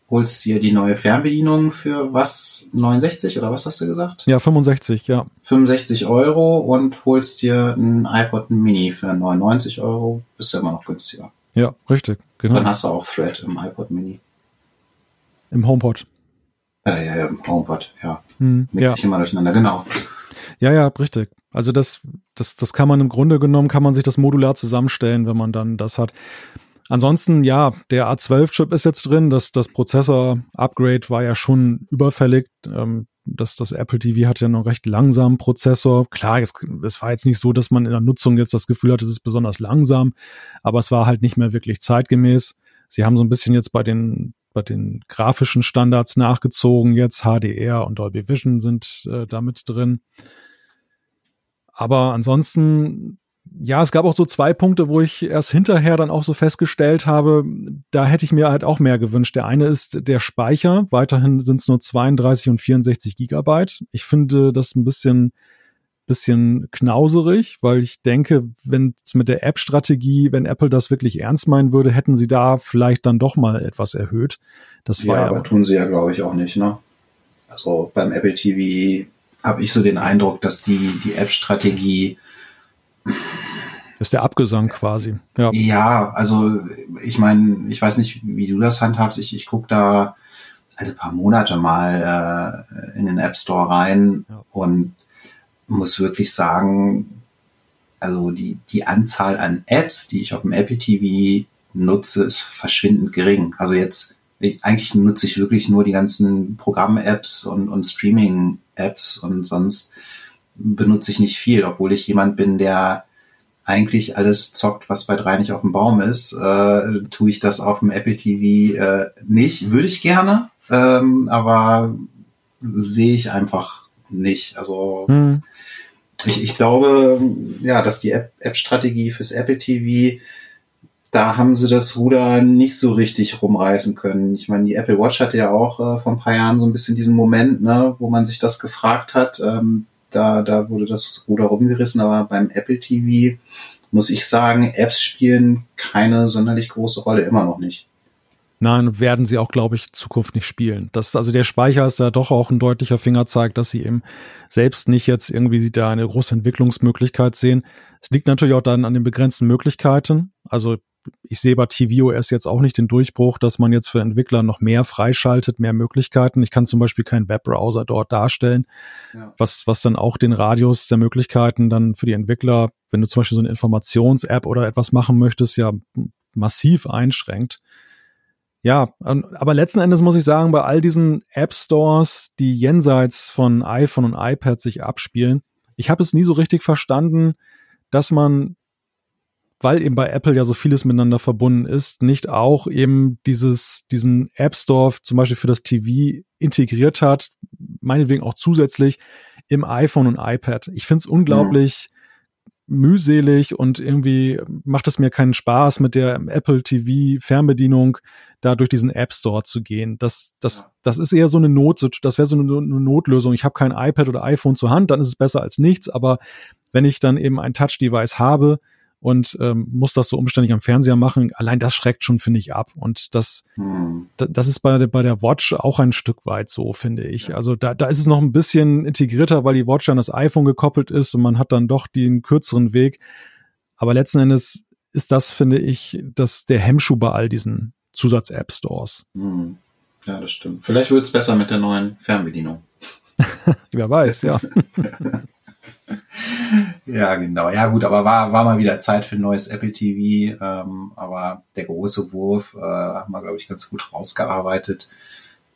holst dir die neue Fernbedienung für was? 69 oder was hast du gesagt? Ja, 65, ja. 65 Euro und holst dir ein iPod Mini für 99 Euro, bist du immer noch günstiger. Ja, richtig. Genau. Dann hast du auch Thread im iPod Mini. Im HomePod. Ja, ja, ja, HomePod, ja. Hm, Mixt ja. sich immer durcheinander, genau. Ja, ja, richtig. Also das, das, das kann man im Grunde genommen, kann man sich das modular zusammenstellen, wenn man dann das hat. Ansonsten, ja, der A12-Chip ist jetzt drin. Das, das Prozessor-Upgrade war ja schon überfällig. Ähm, das, das Apple TV hat ja noch recht langsamen Prozessor. Klar, es, es war jetzt nicht so, dass man in der Nutzung jetzt das Gefühl hatte, es ist besonders langsam, aber es war halt nicht mehr wirklich zeitgemäß. Sie haben so ein bisschen jetzt bei den bei den grafischen Standards nachgezogen. Jetzt HDR und Dolby Vision sind äh, damit drin. Aber ansonsten ja, es gab auch so zwei Punkte, wo ich erst hinterher dann auch so festgestellt habe, da hätte ich mir halt auch mehr gewünscht. Der eine ist der Speicher. Weiterhin sind es nur 32 und 64 Gigabyte. Ich finde das ein bisschen, bisschen knauserig, weil ich denke, wenn es mit der App-Strategie, wenn Apple das wirklich ernst meinen würde, hätten sie da vielleicht dann doch mal etwas erhöht. Das ja, aber tun sie ja, glaube ich, auch nicht, ne? Also beim Apple TV habe ich so den Eindruck, dass die, die App-Strategie ist der Abgesang quasi. Ja, ja also ich meine, ich weiß nicht, wie du das handhabst. Ich, ich gucke da alle paar Monate mal äh, in den App Store rein ja. und muss wirklich sagen, also die, die Anzahl an Apps, die ich auf dem Apple TV nutze, ist verschwindend gering. Also jetzt, ich, eigentlich nutze ich wirklich nur die ganzen Programm-Apps und, und Streaming-Apps und sonst benutze ich nicht viel, obwohl ich jemand bin, der eigentlich alles zockt, was bei drei nicht auf dem Baum ist, äh, tue ich das auf dem Apple TV äh, nicht. Würde ich gerne, ähm, aber sehe ich einfach nicht. Also hm. ich, ich glaube, ja, dass die App-Strategie fürs Apple TV, da haben sie das Ruder nicht so richtig rumreißen können. Ich meine, die Apple Watch hatte ja auch äh, vor ein paar Jahren so ein bisschen diesen Moment, ne, wo man sich das gefragt hat. Ähm, da, da wurde das Ruder rumgerissen, aber beim Apple TV muss ich sagen, Apps spielen keine sonderlich große Rolle, immer noch nicht. Nein, werden sie auch, glaube ich, Zukunft nicht spielen. Das, also der Speicher ist da doch auch ein deutlicher Fingerzeig, dass sie eben selbst nicht jetzt irgendwie da eine große Entwicklungsmöglichkeit sehen. Es liegt natürlich auch dann an den begrenzten Möglichkeiten. Also ich sehe bei tvOS jetzt auch nicht den Durchbruch, dass man jetzt für Entwickler noch mehr freischaltet, mehr Möglichkeiten. Ich kann zum Beispiel keinen Webbrowser dort darstellen, ja. was, was dann auch den Radius der Möglichkeiten dann für die Entwickler, wenn du zum Beispiel so eine Informations-App oder etwas machen möchtest, ja massiv einschränkt. Ja, aber letzten Endes muss ich sagen, bei all diesen App Stores, die jenseits von iPhone und iPad sich abspielen, ich habe es nie so richtig verstanden, dass man, weil eben bei Apple ja so vieles miteinander verbunden ist, nicht auch eben dieses, diesen App Store zum Beispiel für das TV integriert hat, meinetwegen auch zusätzlich im iPhone und iPad. Ich finde es unglaublich, mhm mühselig und irgendwie macht es mir keinen Spaß, mit der Apple TV Fernbedienung da durch diesen App Store zu gehen. Das, das, das ist eher so eine Not, das wäre so eine, eine Notlösung. Ich habe kein iPad oder iPhone zur Hand, dann ist es besser als nichts. Aber wenn ich dann eben ein Touch-Device habe, und ähm, muss das so umständlich am Fernseher machen. Allein das schreckt schon, finde ich, ab. Und das, hm. das ist bei, bei der Watch auch ein Stück weit so, finde ich. Also da, da ist es noch ein bisschen integrierter, weil die Watch an das iPhone gekoppelt ist und man hat dann doch den kürzeren Weg. Aber letzten Endes ist das, finde ich, das der Hemmschuh bei all diesen Zusatz-App-Stores. Hm. Ja, das stimmt. Vielleicht wird es besser mit der neuen Fernbedienung. <laughs> Wer weiß, ja. <laughs> <laughs> ja, genau. Ja, gut, aber war, war mal wieder Zeit für ein neues Apple TV. Ähm, aber der große Wurf äh, haben wir, glaube ich, ganz gut rausgearbeitet.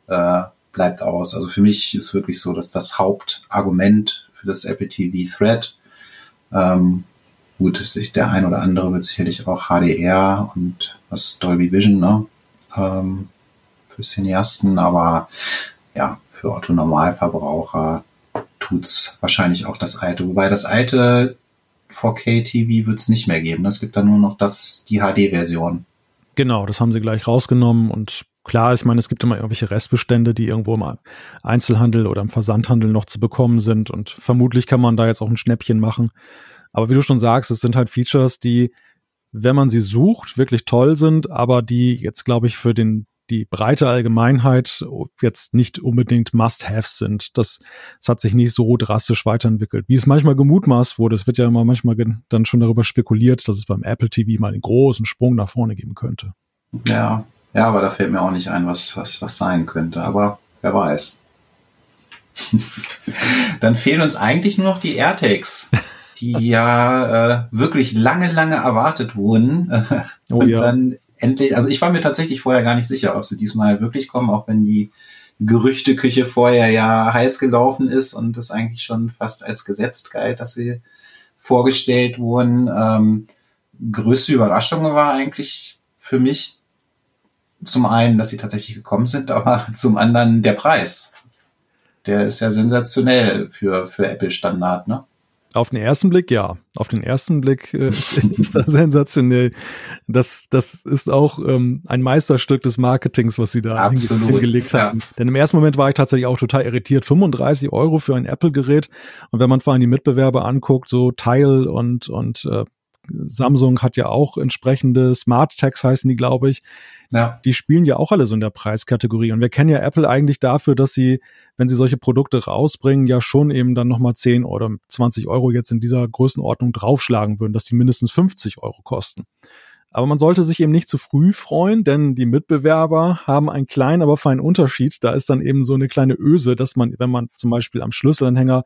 Äh, bleibt aus. Also für mich ist wirklich so, dass das Hauptargument für das Apple TV Thread, ähm, gut, sich der ein oder andere wird sicherlich auch HDR und was Dolby Vision, ne? Ähm, für Cineasten, aber ja, für Otto Normalverbraucher tut's wahrscheinlich auch das alte. Wobei das alte 4K-TV wird's nicht mehr geben. Es gibt dann nur noch das, die HD-Version. Genau, das haben sie gleich rausgenommen und klar, ich meine, es gibt immer irgendwelche Restbestände, die irgendwo im Einzelhandel oder im Versandhandel noch zu bekommen sind und vermutlich kann man da jetzt auch ein Schnäppchen machen. Aber wie du schon sagst, es sind halt Features, die, wenn man sie sucht, wirklich toll sind, aber die jetzt, glaube ich, für den die breite Allgemeinheit jetzt nicht unbedingt Must-Haves sind. Das, das hat sich nicht so drastisch weiterentwickelt, wie es manchmal gemutmaßt wurde. Es wird ja immer manchmal dann schon darüber spekuliert, dass es beim Apple TV mal einen großen Sprung nach vorne geben könnte. Ja, ja, aber da fällt mir auch nicht ein, was, was, was sein könnte. Aber wer weiß. <laughs> dann fehlen uns eigentlich nur noch die AirTags, die ja äh, wirklich lange, lange erwartet wurden. <laughs> oh, und ja. dann endlich, also ich war mir tatsächlich vorher gar nicht sicher, ob sie diesmal wirklich kommen, auch wenn die Gerüchteküche vorher ja heiß gelaufen ist und es eigentlich schon fast als gesetzt galt, dass sie vorgestellt wurden. Ähm, größte Überraschung war eigentlich für mich zum einen, dass sie tatsächlich gekommen sind, <laughs> aber zum anderen der Preis. Der ist ja sensationell für, für Apple Standard, ne? Auf den ersten Blick ja. Auf den ersten Blick äh, <laughs> ist das sensationell. Das, das ist auch ähm, ein Meisterstück des Marketings, was sie da Absolut, hingelegt haben. Ja. Denn im ersten Moment war ich tatsächlich auch total irritiert. 35 Euro für ein Apple-Gerät. Und wenn man vor allem die Mitbewerber anguckt, so Tile und, und äh, Samsung hat ja auch entsprechende Smart Tags heißen die, glaube ich. Ja. Die spielen ja auch alle so in der Preiskategorie. Und wir kennen ja Apple eigentlich dafür, dass sie, wenn sie solche Produkte rausbringen, ja schon eben dann nochmal 10 oder 20 Euro jetzt in dieser Größenordnung draufschlagen würden, dass die mindestens 50 Euro kosten. Aber man sollte sich eben nicht zu früh freuen, denn die Mitbewerber haben einen kleinen, aber feinen Unterschied. Da ist dann eben so eine kleine Öse, dass man, wenn man zum Beispiel am Schlüsselanhänger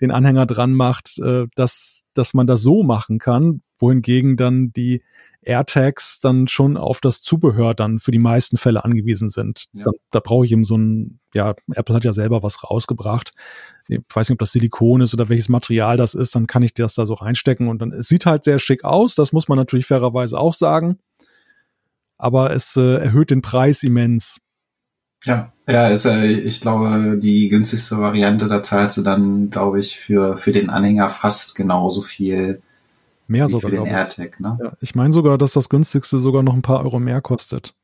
den Anhänger dran macht, äh, dass, dass man das so machen kann, wohingegen dann die AirTags dann schon auf das Zubehör dann für die meisten Fälle angewiesen sind. Ja. Da, da brauche ich eben so ein, ja, Apple hat ja selber was rausgebracht. Ich weiß nicht, ob das Silikon ist oder welches Material das ist, dann kann ich das da so reinstecken und dann, es sieht halt sehr schick aus, das muss man natürlich fairerweise auch sagen. Aber es äh, erhöht den Preis immens. Ja, ja, ist äh, ich glaube, die günstigste Variante, da zahlst du dann, glaube ich, für, für den Anhänger fast genauso viel Mehr sogar. Für den AirTag, ne? Ja, ich meine sogar, dass das günstigste sogar noch ein paar Euro mehr kostet.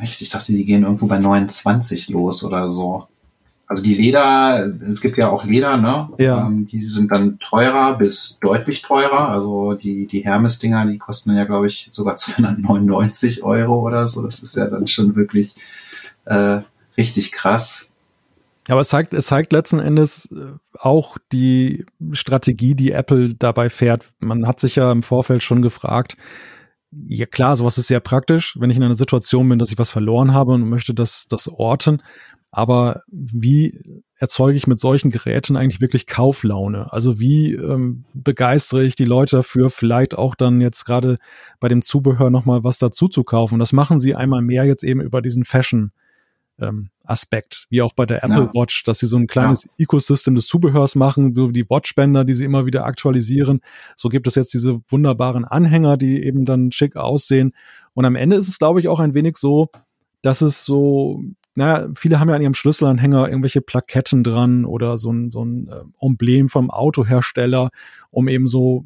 Echt? Ich dachte, die gehen irgendwo bei 29 los oder so. also die Leder, es gibt ja auch Leder, ne? Ja. Ähm, die sind dann teurer bis deutlich teurer. Also die, die Hermes-Dinger, die kosten dann ja, glaube ich, sogar <laughs> 299 Euro oder so. Das ist ja dann schon wirklich äh, richtig krass. Aber es zeigt, es zeigt letzten Endes äh, auch die Strategie, die Apple dabei fährt. Man hat sich ja im Vorfeld schon gefragt, ja klar, sowas ist sehr praktisch, wenn ich in einer Situation bin, dass ich was verloren habe und möchte das, das orten. Aber wie erzeuge ich mit solchen Geräten eigentlich wirklich Kauflaune? Also wie ähm, begeistere ich die Leute dafür, vielleicht auch dann jetzt gerade bei dem Zubehör nochmal was dazu zu kaufen? Das machen sie einmal mehr jetzt eben über diesen Fashion ähm, Aspekt, wie auch bei der Apple ja. Watch, dass sie so ein kleines ja. Ecosystem des Zubehörs machen, so die Watchbänder, die sie immer wieder aktualisieren. So gibt es jetzt diese wunderbaren Anhänger, die eben dann schick aussehen. Und am Ende ist es, glaube ich, auch ein wenig so, dass es so naja, viele haben ja an ihrem Schlüsselanhänger irgendwelche Plaketten dran oder so ein, so ein äh, Emblem vom Autohersteller, um eben so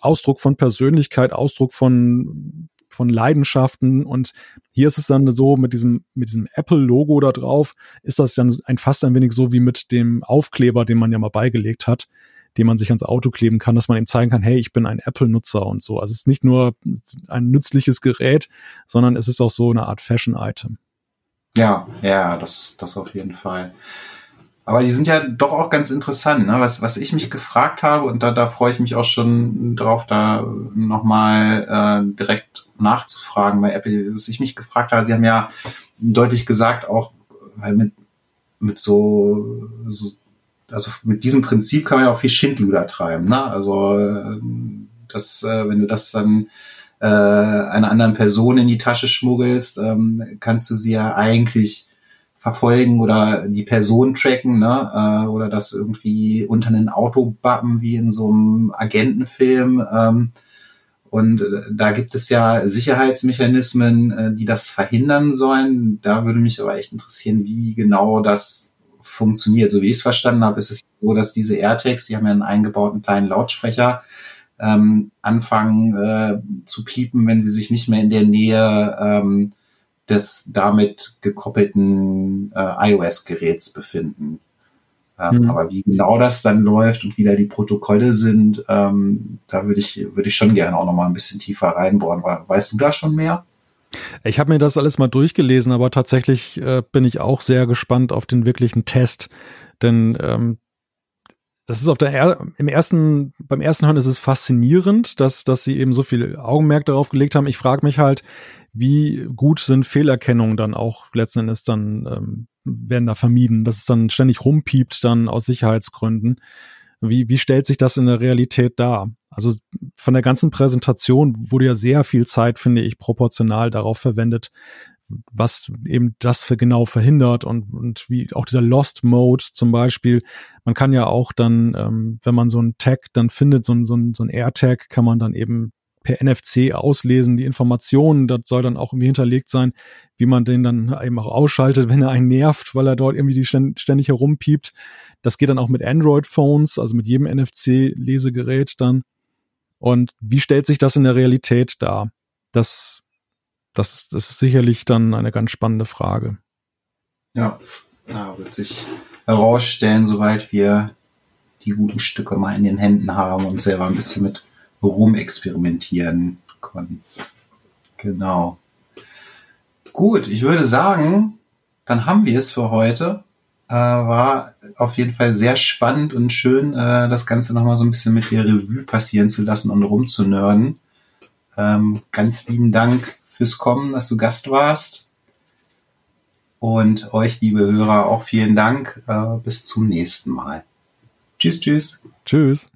Ausdruck von Persönlichkeit, Ausdruck von von Leidenschaften und hier ist es dann so mit diesem mit diesem Apple Logo da drauf ist das dann ein fast ein wenig so wie mit dem Aufkleber, den man ja mal beigelegt hat, den man sich ans Auto kleben kann, dass man ihm zeigen kann, hey, ich bin ein Apple Nutzer und so. Also es ist nicht nur ein nützliches Gerät, sondern es ist auch so eine Art Fashion Item. Ja, ja, das, das auf jeden Fall. Aber die sind ja doch auch ganz interessant, ne? Was, was ich mich gefragt habe, und da, da freue ich mich auch schon drauf, da nochmal äh, direkt nachzufragen bei Apple, was ich mich gefragt habe, sie haben ja deutlich gesagt, auch weil mit, mit so, so also mit diesem Prinzip kann man ja auch viel Schindluder treiben, ne? Also äh, das, äh, wenn du das dann äh, einer anderen Person in die Tasche schmuggelst, ähm, kannst du sie ja eigentlich verfolgen oder die Person tracken, ne? Äh, oder das irgendwie unter einen Auto bappen wie in so einem Agentenfilm. Ähm, und äh, da gibt es ja Sicherheitsmechanismen, äh, die das verhindern sollen. Da würde mich aber echt interessieren, wie genau das funktioniert. So wie ich es verstanden habe, ist es so, dass diese AirTags, die haben ja einen eingebauten kleinen Lautsprecher, ähm, anfangen äh, zu piepen, wenn sie sich nicht mehr in der Nähe ähm, des damit gekoppelten äh, iOS-Geräts befinden. Ähm, mhm. Aber wie genau das dann läuft und wie da die Protokolle sind, ähm, da würde ich, würde ich schon gerne auch noch mal ein bisschen tiefer reinbohren. Weißt du da schon mehr? Ich habe mir das alles mal durchgelesen, aber tatsächlich äh, bin ich auch sehr gespannt auf den wirklichen Test. Denn ähm, das ist auf der er im ersten, beim ersten Hören ist es faszinierend, dass, dass sie eben so viel Augenmerk darauf gelegt haben. Ich frage mich halt, wie gut sind Fehlerkennungen dann auch letzten Endes dann ähm, werden da vermieden, dass es dann ständig rumpiept dann aus Sicherheitsgründen. Wie, wie stellt sich das in der Realität dar? Also von der ganzen Präsentation wurde ja sehr viel Zeit, finde ich, proportional darauf verwendet, was eben das für genau verhindert und, und wie auch dieser Lost Mode zum Beispiel. Man kann ja auch dann, ähm, wenn man so ein Tag dann findet, so ein, so ein, so ein AirTag, kann man dann eben per NFC auslesen, die Informationen, das soll dann auch irgendwie hinterlegt sein, wie man den dann eben auch ausschaltet, wenn er einen nervt, weil er dort irgendwie die ständig herumpiept. Das geht dann auch mit Android-Phones, also mit jedem NFC-Lesegerät dann. Und wie stellt sich das in der Realität dar? Das das, das ist sicherlich dann eine ganz spannende Frage. Ja, da wird sich herausstellen, soweit wir die guten Stücke mal in den Händen haben und selber ein bisschen mit rumexperimentieren können. Genau. Gut, ich würde sagen, dann haben wir es für heute. Äh, war auf jeden Fall sehr spannend und schön, äh, das Ganze nochmal so ein bisschen mit der Revue passieren zu lassen und rumzunörden. Ähm, ganz lieben Dank fürs Kommen, dass du Gast warst. Und euch, liebe Hörer, auch vielen Dank. Äh, bis zum nächsten Mal. Tschüss, tschüss. Tschüss.